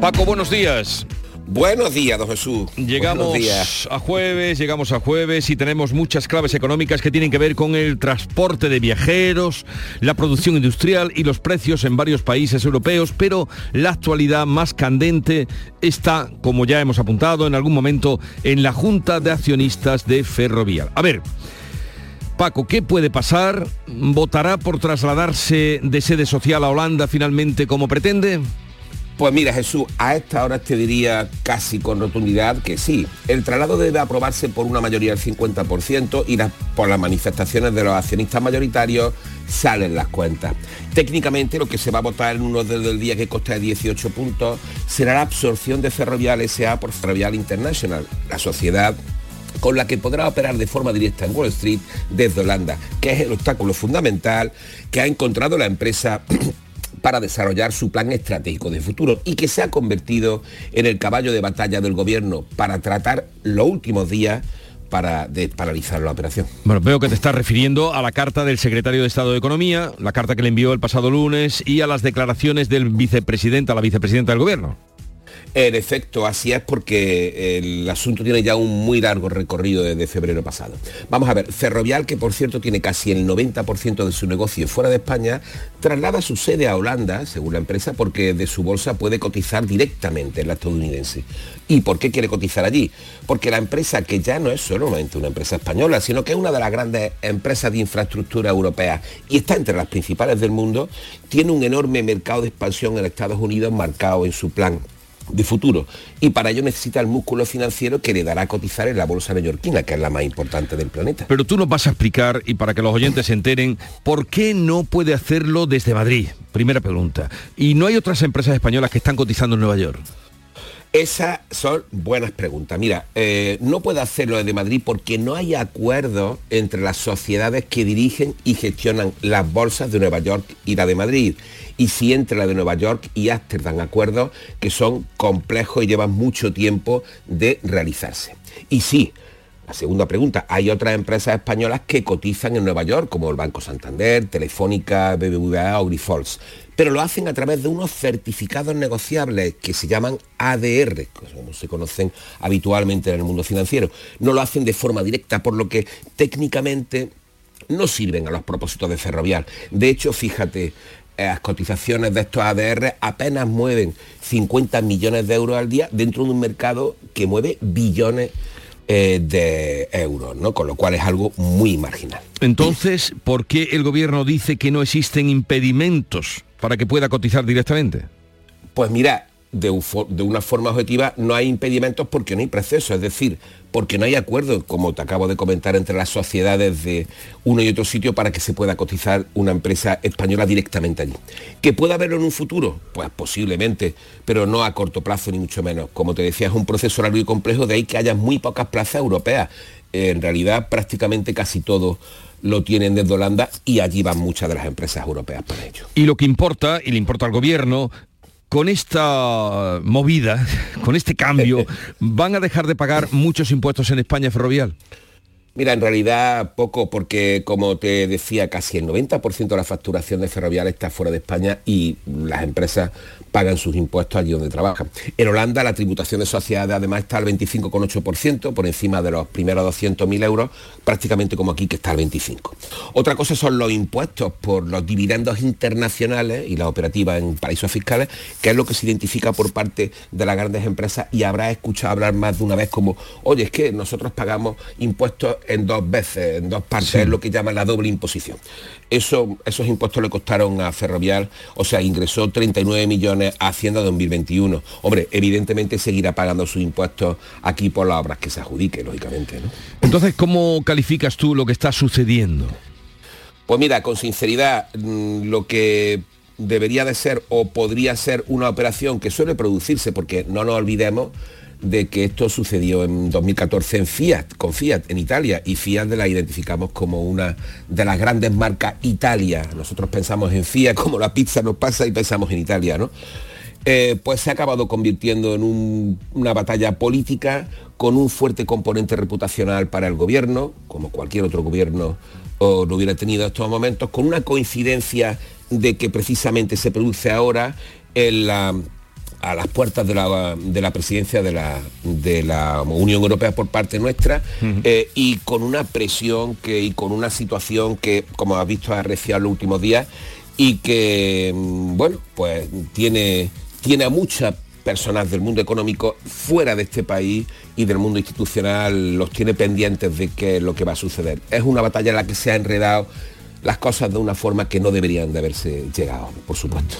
Paco, buenos días.
Buenos días, don Jesús.
Llegamos
días.
a jueves, llegamos a jueves y tenemos muchas claves económicas que tienen que ver con el transporte de viajeros, la producción industrial y los precios en varios países europeos, pero la actualidad más candente está, como ya hemos apuntado en algún momento, en la Junta de Accionistas de Ferrovial. A ver, Paco, ¿qué puede pasar? ¿Votará por trasladarse de sede social a Holanda finalmente como pretende?
Pues mira, Jesús, a esta hora te diría casi con rotundidad que sí. El traslado debe aprobarse por una mayoría del 50% y las- por las manifestaciones de los accionistas mayoritarios salen las cuentas. Técnicamente lo que se va a votar en uno del día que consta de 18 puntos será la absorción de Ferrovial SA por Ferrovial International, la sociedad con la que podrá operar de forma directa en Wall Street desde Holanda, que es el obstáculo fundamental que ha encontrado la empresa para desarrollar su plan estratégico de futuro y que se ha convertido en el caballo de batalla del gobierno para tratar los últimos días para paralizar la operación.
Bueno, veo que te estás refiriendo a la carta del secretario de Estado de Economía, la carta que le envió el pasado lunes y a las declaraciones del vicepresidente, a la vicepresidenta del gobierno.
En efecto, así es porque el asunto tiene ya un muy largo recorrido desde febrero pasado. Vamos a ver, Ferrovial, que por cierto tiene casi el 90% de su negocio fuera de España, traslada su sede a Holanda, según la empresa, porque de su bolsa puede cotizar directamente en la estadounidense. ¿Y por qué quiere cotizar allí? Porque la empresa, que ya no es solamente una empresa española, sino que es una de las grandes empresas de infraestructura europea y está entre las principales del mundo, tiene un enorme mercado de expansión en Estados Unidos marcado en su plan de futuro. Y para ello necesita el músculo financiero que le dará a cotizar en la bolsa neoyorquina, que es la más importante del planeta.
Pero tú nos vas a explicar, y para que los oyentes se enteren, por qué no puede hacerlo desde Madrid. Primera pregunta. ¿Y no hay otras empresas españolas que están cotizando en Nueva York?
Esas son buenas preguntas. Mira, eh, no puede hacerlo desde Madrid porque no hay acuerdo entre las sociedades que dirigen y gestionan las bolsas de Nueva York y la de Madrid. Y si entre la de Nueva York y Ámsterdam acuerdos que son complejos y llevan mucho tiempo de realizarse. Y sí, la segunda pregunta, hay otras empresas españolas que cotizan en Nueva York, como el Banco Santander, Telefónica, BBVA o Grifols, pero lo hacen a través de unos certificados negociables que se llaman ADR, como se conocen habitualmente en el mundo financiero. No lo hacen de forma directa, por lo que técnicamente no sirven a los propósitos de Ferrovial. De hecho, fíjate, eh, las cotizaciones de estos ADR apenas mueven 50 millones de euros al día dentro de un mercado que mueve billones eh, de euros, ¿no? Con lo cual es algo muy marginal.
Entonces, ¿por qué el gobierno dice que no existen impedimentos para que pueda cotizar directamente?
Pues mira, de, una forma objetiva no hay impedimentos porque no hay proceso, es decir, porque no hay acuerdo, como te acabo de comentar, entre las sociedades de uno y otro sitio para que se pueda cotizar una empresa española directamente allí. ¿Que pueda haberlo en un futuro? Pues posiblemente, pero no a corto plazo ni mucho menos. Como te decía, es un proceso largo y complejo, de ahí que haya muy pocas plazas europeas en realidad prácticamente casi todo lo tienen desde Holanda y allí van muchas de las empresas europeas para ello.
Y lo que importa, y le importa al gobierno, con esta movida, con este cambio, ¿van a dejar de pagar muchos impuestos en España ferrovial?
Mira, en realidad poco, porque como te decía, casi el 90% de la facturación de ferrovial está fuera de España y las empresas pagan sus impuestos allí donde trabajan. En Holanda la tributación de sociedades además está al 25,8%, por encima de los primeros 200.000 euros, prácticamente como aquí que está al 25%. Otra cosa son los impuestos por los dividendos internacionales y las operativas en paraísos fiscales, que es lo que se identifica por parte de las grandes empresas y habrá escuchado hablar más de una vez como, oye, es que nosotros pagamos impuestos en dos veces, en dos partes, es lo que llaman la doble imposición. Eso, esos impuestos le costaron a Ferrovial, o sea, ingresó 39 millones a Hacienda 2021. Hombre, evidentemente seguirá pagando sus impuestos aquí por las obras que se adjudique, lógicamente. ¿no?
Entonces, ¿cómo calificas tú lo que está sucediendo?
Pues mira, con sinceridad, mm, lo que debería de ser o podría ser una operación que suele producirse, porque no nos olvidemos de que esto sucedió en 2014 en Fiat, con Fiat en Italia, y Fiat la identificamos como una de las grandes marcas Italia. Nosotros pensamos en Fiat como la pizza nos pasa y pensamos en Italia, ¿no? Eh, pues se ha acabado convirtiendo en una batalla política con un fuerte componente reputacional para el gobierno, como cualquier otro gobierno o lo hubiera tenido en estos momentos, con una coincidencia de que precisamente se produce ahora en la a las puertas de la, de la presidencia de la, de la Unión Europea por parte nuestra eh, y con una presión que, y con una situación que, como has visto, ha arreciado los últimos días y que, mm, bueno, pues tiene, tiene a muchas personas del mundo económico fuera de este país y del mundo institucional los tiene pendientes de qué es lo que va a suceder. Es una batalla en la que se ha enredado las cosas de una forma que no deberían de haberse llegado, por supuesto.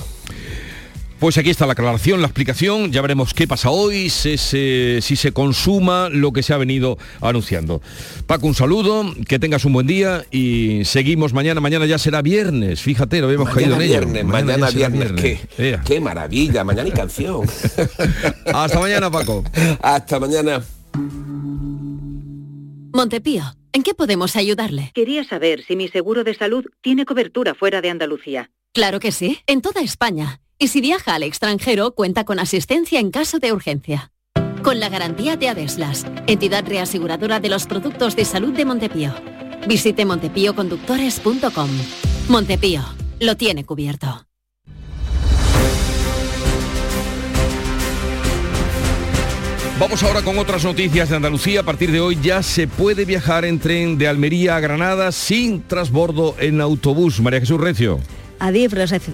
Pues aquí está la aclaración, la explicación, ya veremos qué pasa hoy, si se, consuma lo que se ha venido anunciando. Paco, un saludo, que tengas un buen día y seguimos mañana, mañana ya será viernes, fíjate, lo habíamos caído en
viernes, ello. Mañana, mañana viernes, viernes. Qué, qué maravilla, mañana y canción.
Hasta mañana, Paco.
Hasta mañana.
Montepío, ¿en qué podemos ayudarle?
Quería saber si mi seguro de salud tiene cobertura fuera de Andalucía.
Claro que sí, en toda España y si viaja al extranjero, cuenta con asistencia en caso de urgencia. Con la garantía de Adeslas, entidad reaseguradora de los productos de salud de Montepío. Visite montepíoconductores.com. Montepío, lo tiene cubierto.
Vamos ahora con otras noticias de Andalucía. A partir de hoy ya se puede viajar en tren de Almería a Granada sin transbordo en autobús. María Jesús Recio.
Adif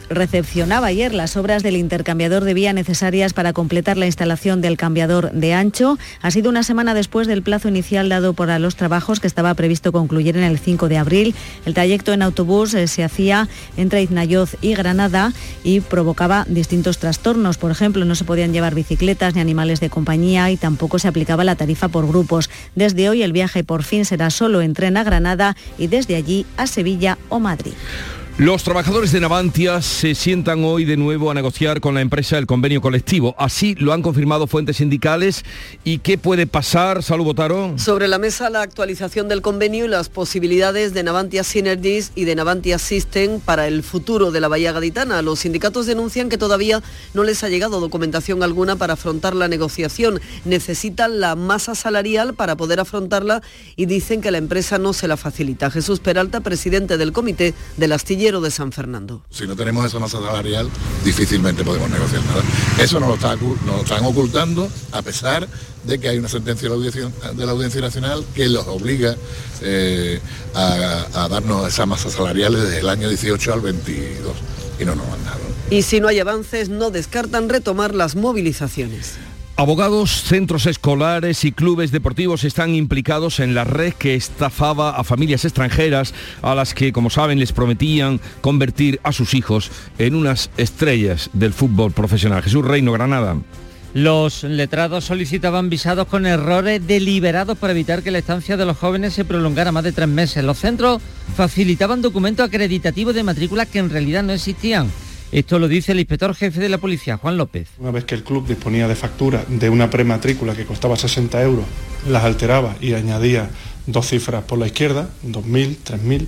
recepcionaba ayer las obras del intercambiador de vía necesarias para completar la instalación del cambiador de ancho. Ha sido una semana después del plazo inicial dado para los trabajos que estaba previsto concluir en el 5 de abril. El trayecto en autobús eh, se hacía entre Iznayoz y Granada y provocaba distintos trastornos. Por ejemplo, no se podían llevar bicicletas ni animales de compañía y tampoco se aplicaba la tarifa por grupos. Desde hoy el viaje por fin será solo en tren a Granada y desde allí a Sevilla o Madrid.
Los trabajadores de Navantia se sientan hoy de nuevo a negociar con la empresa el convenio colectivo. Así lo han confirmado fuentes sindicales. ¿Y qué puede pasar, Salud Botaro?
Sobre la mesa la actualización del convenio y las posibilidades de Navantia Synergies y de Navantia System para el futuro de la Bahía Gaditana. Los sindicatos denuncian que todavía no les ha llegado documentación alguna para afrontar la negociación. Necesitan la masa salarial para poder afrontarla y dicen que la empresa no se la facilita. Jesús Peralta, presidente del comité del astillero de San Fernando.
Si no tenemos esa masa salarial, difícilmente podemos negociar nada. Eso nos lo, está, nos están ocultando a pesar de que hay una sentencia de la Audiencia, de la audiencia Nacional que los obliga eh, a, a, darnos esa masa salarial desde el año 18 al 22 y no nos han dado.
Y si no hay avances, no descartan retomar las movilizaciones.
Abogados, centros escolares y clubes deportivos están implicados en la red que estafaba a familias extranjeras a las que, como saben, les prometían convertir a sus hijos en unas estrellas del fútbol profesional. Jesús Reino, Granada.
Los letrados solicitaban visados con errores deliberados para evitar que la estancia de los jóvenes se prolongara más de tres meses. Los centros facilitaban documentos acreditativos de matrícula que en realidad no existían. Esto lo dice el inspector jefe de la policía, Juan López.
Una vez que el club disponía de factura de una prematrícula que costaba 60 euros, las alteraba y añadía dos cifras por la izquierda, 2.000, 3.000,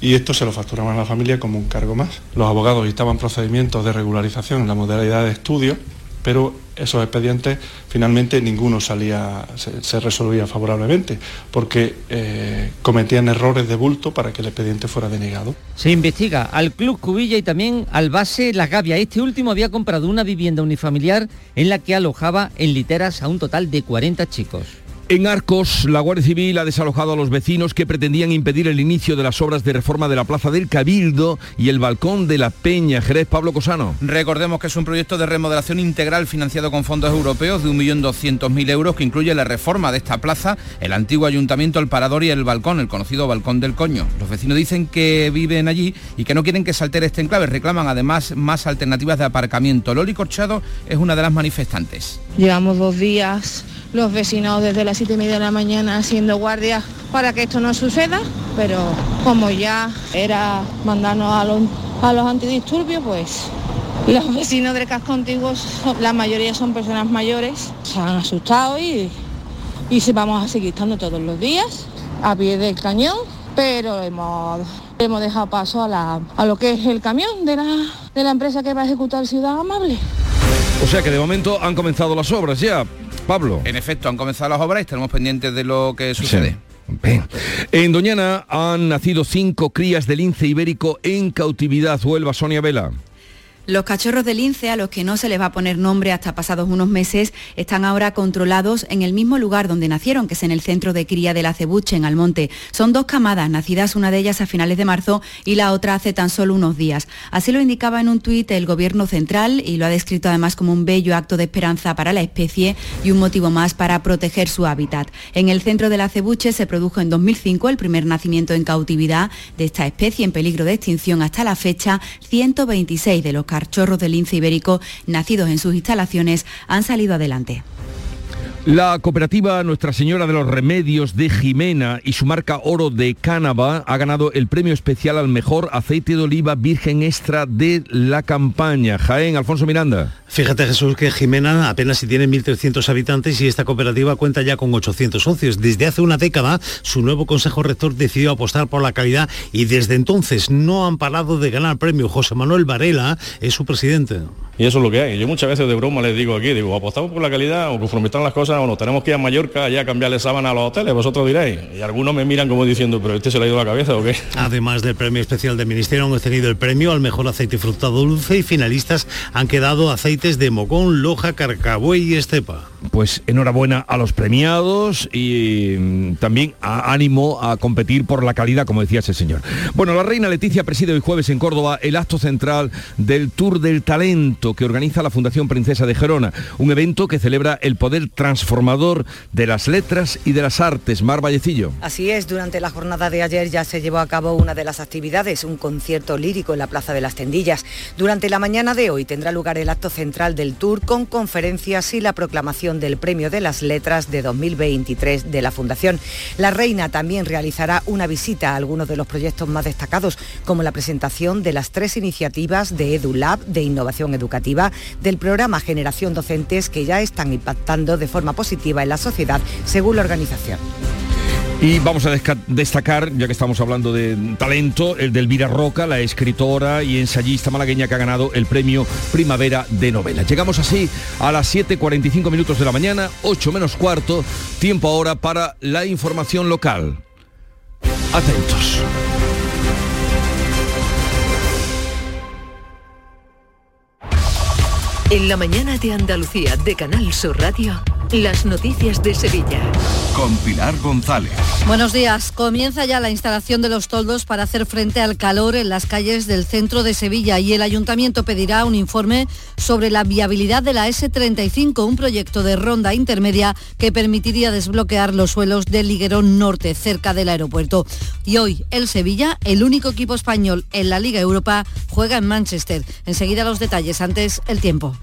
y esto se lo facturaban a la familia como un cargo más. Los abogados estaban procedimientos de regularización en la modalidad de estudio pero esos expedientes finalmente ninguno salía, se, resolvía favorablemente, porque eh, cometían errores de bulto para que el expediente fuera denegado.
Se investiga al Club Cubilla y también al base La Gavia. Este último había comprado una vivienda unifamiliar en la que alojaba en literas a un total de 40 chicos.
En Arcos, la Guardia Civil ha desalojado a los vecinos que pretendían impedir el inicio de las obras de reforma de la Plaza del Cabildo y el balcón de la Peña. Jerez Pablo Cosano.
Recordemos que es un proyecto de remodelación integral financiado con fondos europeos de 1.200.000 euros que incluye la reforma de esta plaza, el antiguo ayuntamiento, el parador y el balcón, el conocido balcón del coño. Los vecinos dicen que viven allí y que no quieren que se altere este enclave. Reclaman además más alternativas de aparcamiento. Loli Corchado es una de las manifestantes.
Llevamos dos días los vecinos desde 7 y media de la mañana haciendo guardia para que esto no suceda, pero como ya era mandarnos a los, a los antidisturbios, pues los vecinos del casco antiguo, la mayoría son personas mayores, se han asustado y, y se vamos a seguir estando todos los días a pie del cañón, pero hemos, hemos dejado paso a, a lo que es el camión de la, de la empresa que va a ejecutar Ciudad Amable.
O sea que de momento han comenzado las obras ya. Pablo.
En efecto, han comenzado las obras y estaremos pendientes de lo que sucede.
En Doñana han nacido cinco crías de lince ibérico en cautividad. Huelva, Sonia Vela.
Los cachorros de lince, a los que no se les va a poner nombre hasta pasados unos meses, están ahora controlados en el mismo lugar donde nacieron, que es en el centro de cría de la Cebuche, en Almonte. Son dos camadas, nacidas una de ellas a finales de marzo y la otra hace tan solo unos días. Así lo indicaba en un tuit el Gobierno Central y lo ha descrito además como un bello acto de esperanza para la especie y un motivo más para proteger su hábitat. En el centro de la Cebuche se produjo en 2005 el primer nacimiento en cautividad de esta especie en peligro de extinción hasta la fecha. 126 de los cachorros del lince ibérico nacidos en sus instalaciones han salido adelante.
La cooperativa Nuestra Señora de los Remedios de Jimena y su marca Oro de Cánaba ha ganado el premio especial al mejor aceite de oliva virgen extra de la campaña. Jaén, Alfonso Miranda.
Fíjate Jesús que Jimena apenas si tiene 1.300 habitantes y esta cooperativa cuenta ya con 800 socios. Desde hace una década su nuevo consejo rector decidió apostar por la calidad y desde entonces no han parado de ganar premio. José Manuel Varela es su presidente.
Y eso es lo que hay. Yo muchas veces de broma les digo aquí, digo, apostamos por la calidad o conforme están las cosas o nos tenemos que ir a Mallorca allá a cambiarle sábana a los hoteles, vosotros diréis. Y algunos me miran como diciendo, pero este se le ha ido la cabeza o qué.
Además del premio especial del Ministerio, han tenido el premio al mejor aceite frutado dulce y finalistas han quedado aceites de Mogón, Loja, Carcabuey y Estepa.
Pues enhorabuena a los premiados y mm, también a ánimo a competir por la calidad, como decía ese señor. Bueno, la reina Leticia preside hoy jueves en Córdoba el acto central del Tour del Talento que organiza la Fundación Princesa de Gerona, un evento que celebra el poder transformador de las letras y de las artes. Mar Vallecillo.
Así es, durante la jornada de ayer ya se llevó a cabo una de las actividades, un concierto lírico en la Plaza de las Tendillas. Durante la mañana de hoy tendrá lugar el acto central del Tour con conferencias y la proclamación del Premio de las Letras de 2023 de la Fundación. La reina también realizará una visita a algunos de los proyectos más destacados, como la presentación de las tres iniciativas de EduLab de innovación educativa, del programa Generación Docentes que ya están impactando de forma positiva en la sociedad, según la organización.
Y vamos a destacar, ya que estamos hablando de talento, el de Elvira Roca, la escritora y ensayista malagueña que ha ganado el premio Primavera de Novela. Llegamos así a las 7.45 minutos de la mañana, 8 menos cuarto, tiempo ahora para la información local. Atentos.
En la mañana de Andalucía de Canal Sur Radio. Las noticias de Sevilla.
Con Pilar González.
Buenos días. Comienza ya la instalación de los toldos para hacer frente al calor en las calles del centro de Sevilla y el ayuntamiento pedirá un informe sobre la viabilidad de la S35, un proyecto de ronda intermedia que permitiría desbloquear los suelos del Liguerón Norte, cerca del aeropuerto. Y hoy el Sevilla, el único equipo español en la Liga Europa, juega en Manchester. Enseguida los detalles, antes el tiempo.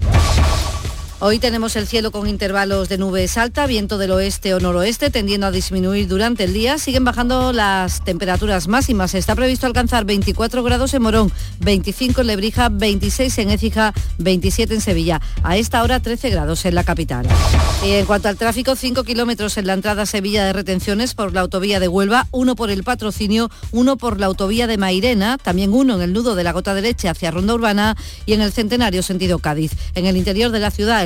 Hoy tenemos el cielo con intervalos de nubes alta, viento del oeste o noroeste tendiendo a disminuir durante el día. Siguen bajando las temperaturas máximas. Está previsto alcanzar 24 grados en Morón, 25 en Lebrija, 26 en Écija, 27 en Sevilla. A esta hora 13 grados en la capital. Y en cuanto al tráfico, 5 kilómetros en la entrada a Sevilla de retenciones por la autovía de Huelva, uno por el patrocinio, uno por la autovía de Mairena, también uno en el nudo de la gota de leche hacia Ronda Urbana y en el centenario sentido Cádiz. En el interior de la ciudad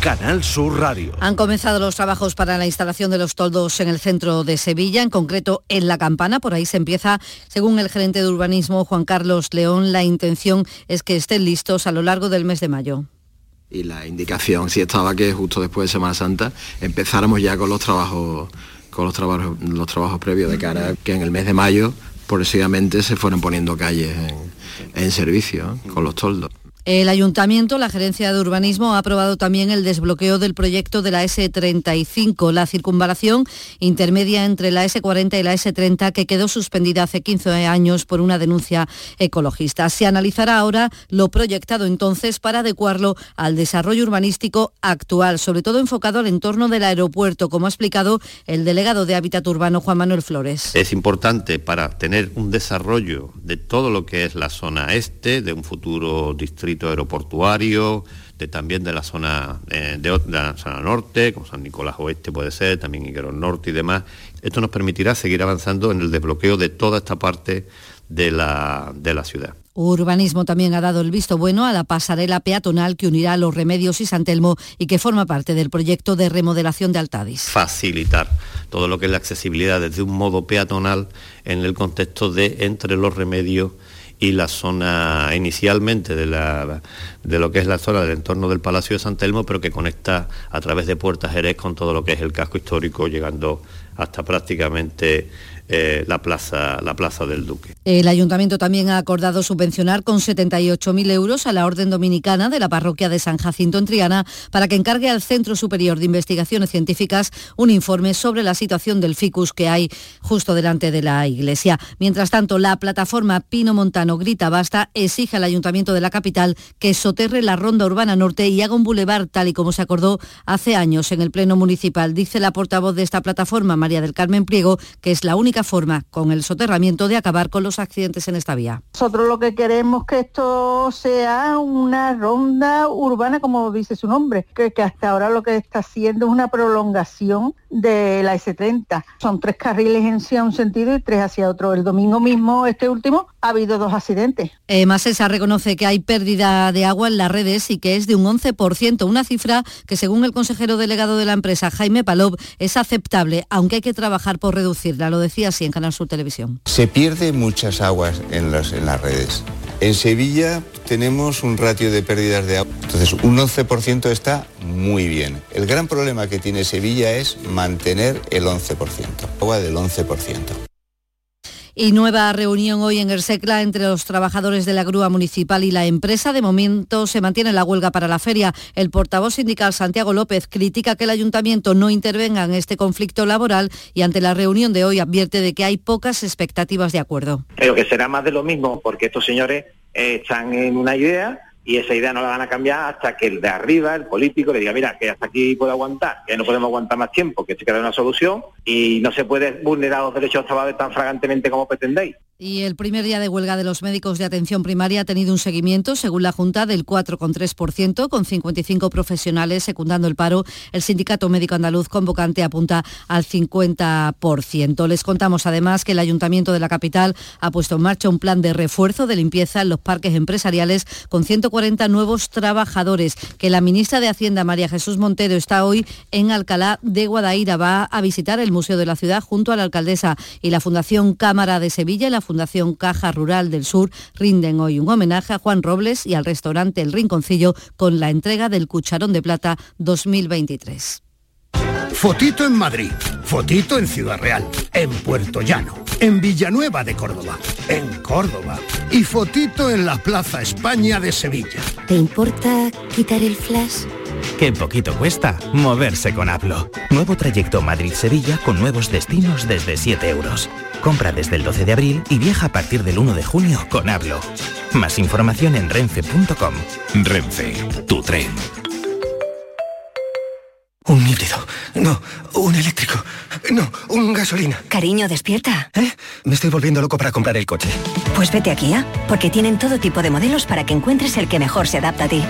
Canal Sur Radio.
Han comenzado los trabajos para la instalación de los toldos en el centro de Sevilla, en concreto en La Campana. Por ahí se empieza, según el gerente de urbanismo Juan Carlos León, la intención es que estén listos a lo largo del mes de mayo.
Y la indicación sí estaba que justo después de Semana Santa empezáramos ya con los trabajos con los trabajos los trabajos previos de cara a que en el mes de mayo progresivamente se fueran poniendo calles en, en servicio con los toldos.
El ayuntamiento, la gerencia de urbanismo, ha aprobado también el desbloqueo del proyecto de la S35, la circunvalación intermedia entre la S40 y la S30 que quedó suspendida hace 15 años por una denuncia ecologista. Se analizará ahora lo proyectado entonces para adecuarlo al desarrollo urbanístico actual, sobre todo enfocado al entorno del aeropuerto, como ha explicado el delegado de Hábitat Urbano Juan Manuel Flores.
Es importante para tener un desarrollo de todo lo que es la zona este, de un futuro distrito aeroportuario, de, también de la zona eh, de, de, la zona norte, como San Nicolás Oeste puede ser, también Higuerón Norte y demás. Esto nos permitirá seguir avanzando en el desbloqueo de toda esta parte de la, de la ciudad.
Urbanismo también ha dado el visto bueno a la pasarela peatonal que unirá Los Remedios y San Telmo y que forma parte del proyecto de remodelación de Altadis.
Facilitar todo lo que es la accesibilidad desde un modo peatonal en el contexto de entre Los Remedios y la zona inicialmente de, la, de lo que es la zona del entorno del Palacio de San Telmo, pero que conecta a través de Puertas Jerez con todo lo que es el casco histórico, llegando hasta prácticamente eh, la, plaza, la plaza del Duque.
El ayuntamiento también ha acordado subvencionar con 78.000 euros a la Orden Dominicana de la parroquia de San Jacinto en Triana para que encargue al Centro Superior de Investigaciones Científicas un informe sobre la situación del ficus que hay justo delante de la iglesia. Mientras tanto, la plataforma Pino Montano Grita Basta exige al ayuntamiento de la capital que soterre la ronda urbana norte y haga un bulevar tal y como se acordó hace años en el Pleno Municipal. Dice la portavoz de esta plataforma, María del Carmen Pliego, que es la única forma con el soterramiento de acabar con los accidentes en esta vía.
Nosotros lo que queremos que esto sea una ronda urbana, como dice su nombre, que, que hasta ahora lo que está haciendo es una prolongación de la S30. Son tres carriles hacia un sentido y tres hacia otro. El domingo mismo, este último, ha habido dos accidentes.
Eh, Masesa reconoce que hay pérdida de agua en las redes y que es de un 11%, una cifra que según el consejero delegado de la empresa, Jaime Palov, es aceptable, aunque hay que trabajar por reducirla. Lo decía así en Canal Sur Televisión.
Se pierde muchas aguas en, en las redes. En Sevilla tenemos un ratio de pérdidas de agua. Entonces, un 11% está muy bien. El gran problema que tiene Sevilla es mantener el 11%, agua del 11%.
Y nueva reunión hoy en Ersecla entre los trabajadores de la grúa municipal y la empresa. De momento se mantiene la huelga para la feria. El portavoz sindical Santiago López critica que el ayuntamiento no intervenga en este conflicto laboral y ante la reunión de hoy advierte de que hay pocas expectativas de acuerdo.
Creo que será más de lo mismo porque estos señores eh, están en una idea y esa idea no la van a cambiar hasta que el de arriba, el político, le diga, mira, que hasta aquí puedo aguantar, que no podemos aguantar más tiempo, que se queda una solución y no se puede vulnerar los derechos de los trabajadores tan fragantemente como pretendéis.
Y el primer día de huelga de los médicos de atención primaria ha tenido un seguimiento, según la Junta, del 4,3%, con 55 profesionales secundando el paro. El Sindicato Médico Andaluz convocante apunta al 50%. Les contamos además que el Ayuntamiento de la capital ha puesto en marcha un plan de refuerzo de limpieza en los parques empresariales con 140 nuevos trabajadores, que la ministra de Hacienda, María Jesús Montero, está hoy en Alcalá de Guadaira. Va a visitar el Museo de la Ciudad junto a la alcaldesa y la Fundación Cámara de Sevilla Fundación Caja Rural del Sur rinden hoy un homenaje a Juan Robles y al restaurante El Rinconcillo con la entrega del Cucharón de Plata 2023.
Fotito en Madrid, fotito en Ciudad Real, en Puerto Llano, en Villanueva de Córdoba, en Córdoba y fotito en la Plaza España de Sevilla.
¿Te importa quitar el flash?
Qué poquito cuesta moverse con Hablo. Nuevo trayecto Madrid-Sevilla con nuevos destinos desde 7 euros. Compra desde el 12 de abril y viaja a partir del 1 de junio con Hablo. Más información en renfe.com.
Renfe, tu tren.
Un híbrido. No, un eléctrico. No, un gasolina.
Cariño, despierta.
¿Eh? Me estoy volviendo loco para comprar el coche.
Pues vete a Kia, porque tienen todo tipo de modelos para que encuentres el que mejor se adapta a ti.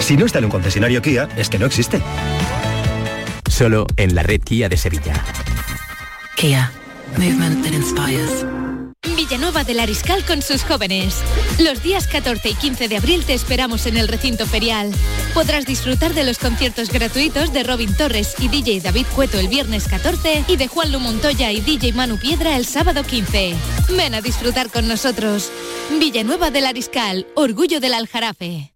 Si no está en un concesionario Kia, es que no existe.
Solo en la red Kia de Sevilla.
Kia. Movement that inspires.
Villanueva del Ariscal con sus jóvenes. Los días 14 y 15 de abril te esperamos en el recinto ferial. Podrás disfrutar de los conciertos gratuitos de Robin Torres y DJ David Cueto el viernes 14 y de Juan Lu Montoya y DJ Manu Piedra el sábado 15. Ven a disfrutar con nosotros. Villanueva del Ariscal, orgullo del Aljarafe.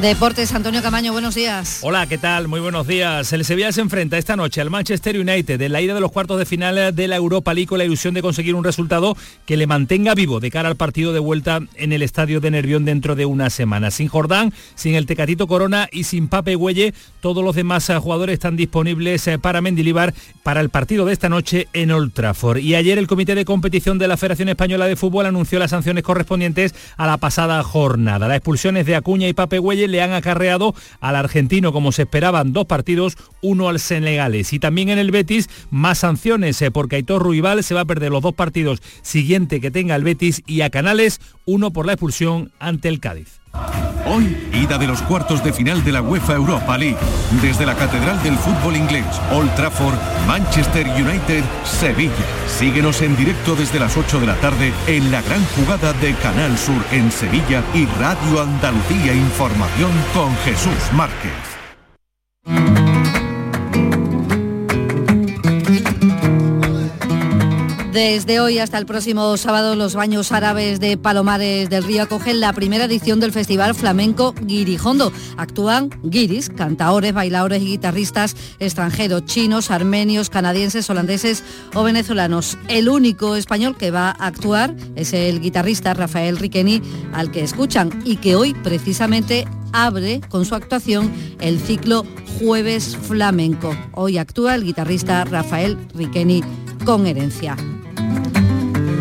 Deportes, Antonio Camaño, buenos días.
Hola, ¿qué tal? Muy buenos días. El Sevilla se enfrenta esta noche al Manchester United en la ida de los cuartos de final de la Europa League con la ilusión de conseguir un resultado que le mantenga vivo de cara al partido de vuelta en el estadio de Nervión dentro de una semana. Sin Jordán, sin el Tecatito Corona y sin Pape Güelle, todos los demás jugadores están disponibles eh, para Mendilibar para el partido de esta noche en Old Trafford. Y ayer el Comité de Competición de la Federación Española de Fútbol anunció las sanciones correspondientes a la pasada jornada. Las expulsiones de Acuña y Pape Güelle le han acarreado al argentino, como se esperaban, dos partidos, uno al senegales. Y también en el Betis, más sanciones, eh, porque Aitor Ruibal se va a perder los dos partidos siguiente que tenga el Betis y a Canales, uno por la expulsión ante el Cádiz.
Hoy, ida de los cuartos de final de la UEFA Europa League. Desde la Catedral del Fútbol Inglés, Old Trafford, Manchester United, Sevilla. Síguenos en directo desde las 8 de la tarde en la gran jugada de Canal Sur en Sevilla y Radio Andalucía Información con Jesús Márquez.
Desde hoy hasta el próximo sábado, los baños árabes de Palomares del Río acogen la primera edición del Festival Flamenco Guirijondo. Actúan guiris, cantaores, bailadores y guitarristas extranjeros, chinos, armenios, canadienses, holandeses o venezolanos. El único español que va a actuar es el guitarrista Rafael Riqueni, al que escuchan y que hoy precisamente abre con su actuación el ciclo Jueves Flamenco. Hoy actúa el guitarrista Rafael Riqueni con herencia.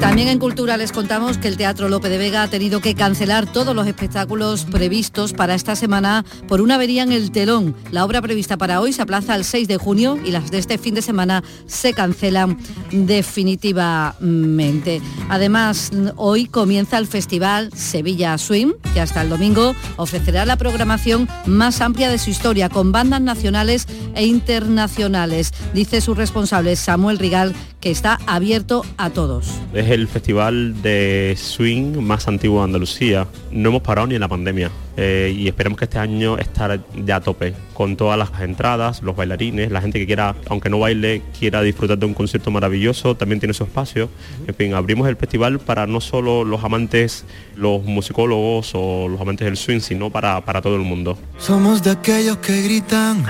También en Cultura les contamos que el Teatro Lope de Vega ha tenido que cancelar todos los espectáculos previstos para esta semana por una avería en el telón. La obra prevista para hoy se aplaza al 6 de junio y las de este fin de semana se cancelan definitivamente. Además, hoy comienza el Festival Sevilla Swim, que hasta el domingo ofrecerá la programación más amplia de su historia, con bandas nacionales e internacionales. Dice su responsable Samuel Rigal que está abierto a todos
el festival de swing más antiguo de Andalucía. No hemos parado ni en la pandemia eh, y esperemos que este año estar ya a tope con todas las entradas, los bailarines, la gente que quiera, aunque no baile, quiera disfrutar de un concierto maravilloso, también tiene su espacio. En fin, abrimos el festival para no solo los amantes, los musicólogos o los amantes del swing, sino para, para todo el mundo.
Somos de aquellos que gritan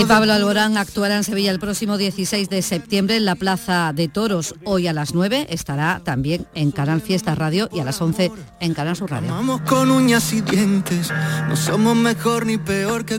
y Pablo Alborán actuará en Sevilla el próximo 16 de septiembre en la Plaza de Toros. Hoy a las 9 estará también en Canal Fiesta Radio y a las 11 en Canal Sur Radio.
Vamos con uñas y dientes, no somos mejor ni peor que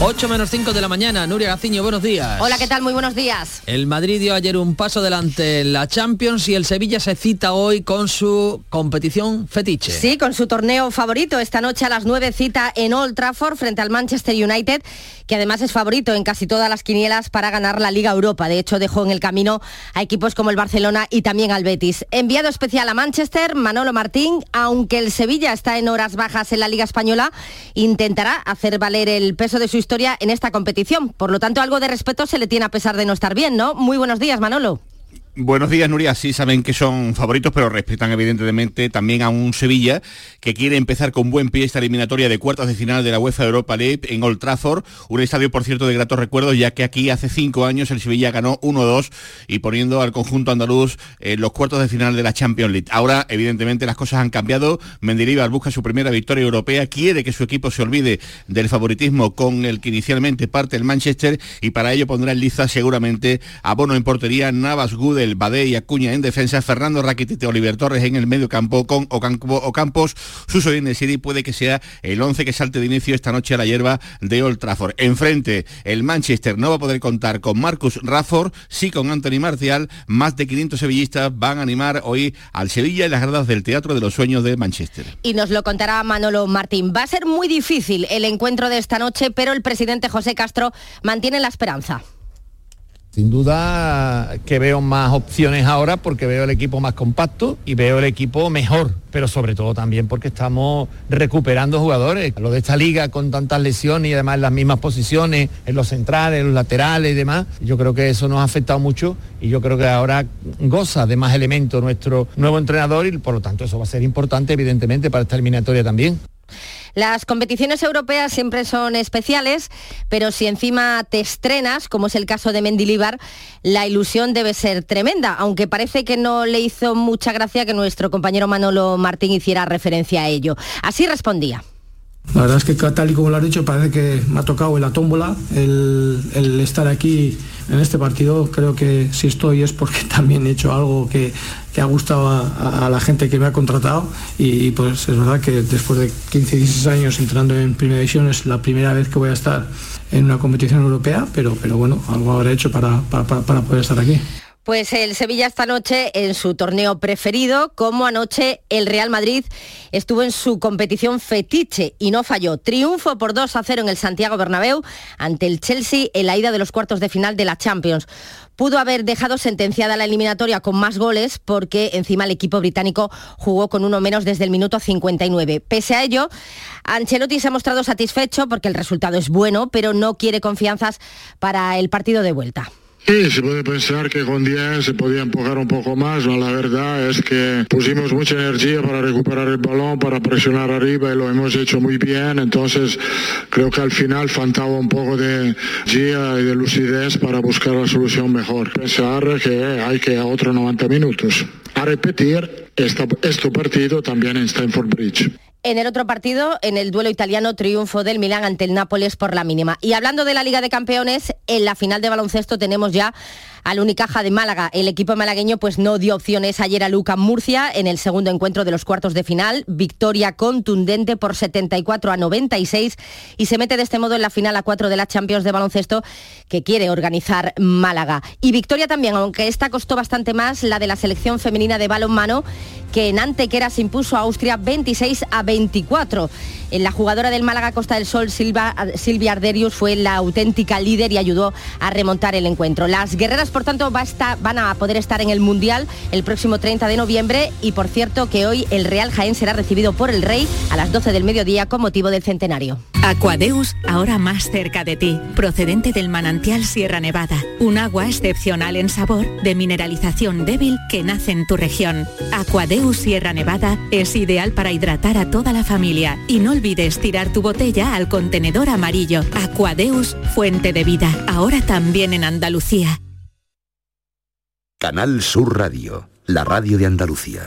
8 menos 5 de la mañana, Nuria Gaciño, buenos días.
Hola, ¿qué tal? Muy buenos días.
El Madrid dio ayer un paso adelante en la Champions y el Sevilla se cita hoy con su competición fetiche.
Sí, con su torneo favorito. Esta noche a las 9 cita en Old Trafford frente al Manchester United, que además es favorito en casi todas las quinielas para ganar la Liga Europa. De hecho, dejó en el camino a equipos como el Barcelona y también al Betis. Enviado especial a Manchester, Manolo Martín, aunque el Sevilla está en horas bajas en la Liga Española, intentará hacer valer el peso de su historia en esta competición. Por lo tanto, algo de respeto se le tiene a pesar de no estar bien, ¿no? Muy buenos días, Manolo.
Buenos días, Nuria. Sí saben que son favoritos, pero respetan evidentemente también a un Sevilla que quiere empezar con buen pie esta eliminatoria de cuartos de final de la UEFA Europa League en Old Trafford. Un estadio, por cierto, de gratos recuerdos, ya que aquí hace cinco años el Sevilla ganó 1-2 y poniendo al conjunto andaluz en los cuartos de final de la Champions League. Ahora, evidentemente, las cosas han cambiado. Mendilibar busca su primera victoria europea, quiere que su equipo se olvide del favoritismo con el que inicialmente parte el Manchester y para ello pondrá en liza seguramente a Bono en portería, Navas Gudel el Badé y Acuña en defensa, Fernando Rakitic Oliver Torres en el medio campo con Ocampos, Suso City puede que sea el 11 que salte de inicio esta noche a la hierba de Old Trafford. Enfrente, el Manchester no va a poder contar con Marcus Rafford, sí con Anthony Marcial, más de 500 sevillistas van a animar hoy al Sevilla en las gradas del Teatro de los Sueños de Manchester.
Y nos lo contará Manolo Martín. Va a ser muy difícil el encuentro de esta noche, pero el presidente José Castro mantiene la esperanza.
Sin duda que veo más opciones ahora porque veo el equipo más compacto y veo el equipo mejor, pero sobre todo también porque estamos recuperando jugadores. Lo de esta liga con tantas lesiones y además en las mismas posiciones, en los centrales, en los laterales y demás, yo creo que eso nos ha afectado mucho y yo creo que ahora goza de más elementos nuestro nuevo entrenador y por lo tanto eso va a ser importante evidentemente para esta eliminatoria también.
Las competiciones europeas siempre son especiales, pero si encima te estrenas, como es el caso de Mendilibar, la ilusión debe ser tremenda, aunque parece que no le hizo mucha gracia que nuestro compañero Manolo Martín hiciera referencia a ello. Así respondía.
La verdad es que tal y como lo has dicho, parece que me ha tocado en la tómbola el, estar aquí en este partido. Creo que si estoy es porque también he hecho algo que, ha gustado a, la gente que me ha contratado y, pues es verdad que después de 15, 16 años entrando en Primera División es la primera vez que voy a estar en una competición europea, pero, pero bueno, algo habré hecho para, para poder estar aquí.
Pues el Sevilla esta noche en su torneo preferido, como anoche el Real Madrid estuvo en su competición fetiche y no falló. Triunfo por 2 a 0 en el Santiago Bernabéu ante el Chelsea en la ida de los cuartos de final de la Champions pudo haber dejado sentenciada la eliminatoria con más goles porque encima el equipo británico jugó con uno menos desde el minuto 59. Pese a ello, Ancelotti se ha mostrado satisfecho porque el resultado es bueno, pero no quiere confianzas para el partido de vuelta.
Sí, se puede pensar que con 10 se podía empujar un poco más, pero la verdad es que pusimos mucha energía para recuperar el balón, para presionar arriba y lo hemos hecho muy bien, entonces creo que al final faltaba un poco de energía y de lucidez para buscar la solución mejor. Pensar que hay que a otros 90 minutos. A repetir este partido también en Stamford Bridge.
En el otro partido, en el duelo italiano, triunfo del Milán ante el Nápoles por la mínima. Y hablando de la Liga de Campeones, en la final de baloncesto tenemos ya al Unicaja de Málaga. El equipo malagueño pues no dio opciones ayer a Luca Murcia en el segundo encuentro de los cuartos de final. Victoria contundente por 74 a 96 y se mete de este modo en la final a 4 de la Champions de baloncesto que quiere organizar Málaga. Y victoria también, aunque esta costó bastante más, la de la selección femenina de balonmano que en Antequera se impuso a Austria 26 a 24. La jugadora del Málaga Costa del Sol, Silvia Arderius, fue la auténtica líder y ayudó a remontar el encuentro. Las guerreras, por tanto, van a poder estar en el Mundial el próximo 30 de noviembre y, por cierto, que hoy el Real Jaén será recibido por el Rey a las 12 del mediodía con motivo del centenario.
Aquadeus, ahora más cerca de ti, procedente del manantial Sierra Nevada. Un agua excepcional en sabor, de mineralización débil que nace en tu región. Aquadeus Sierra Nevada es ideal para hidratar a toda la familia y no olvides tirar tu botella al contenedor amarillo. Aquadeus, fuente de vida, ahora también en Andalucía.
Canal Sur Radio, la radio de Andalucía.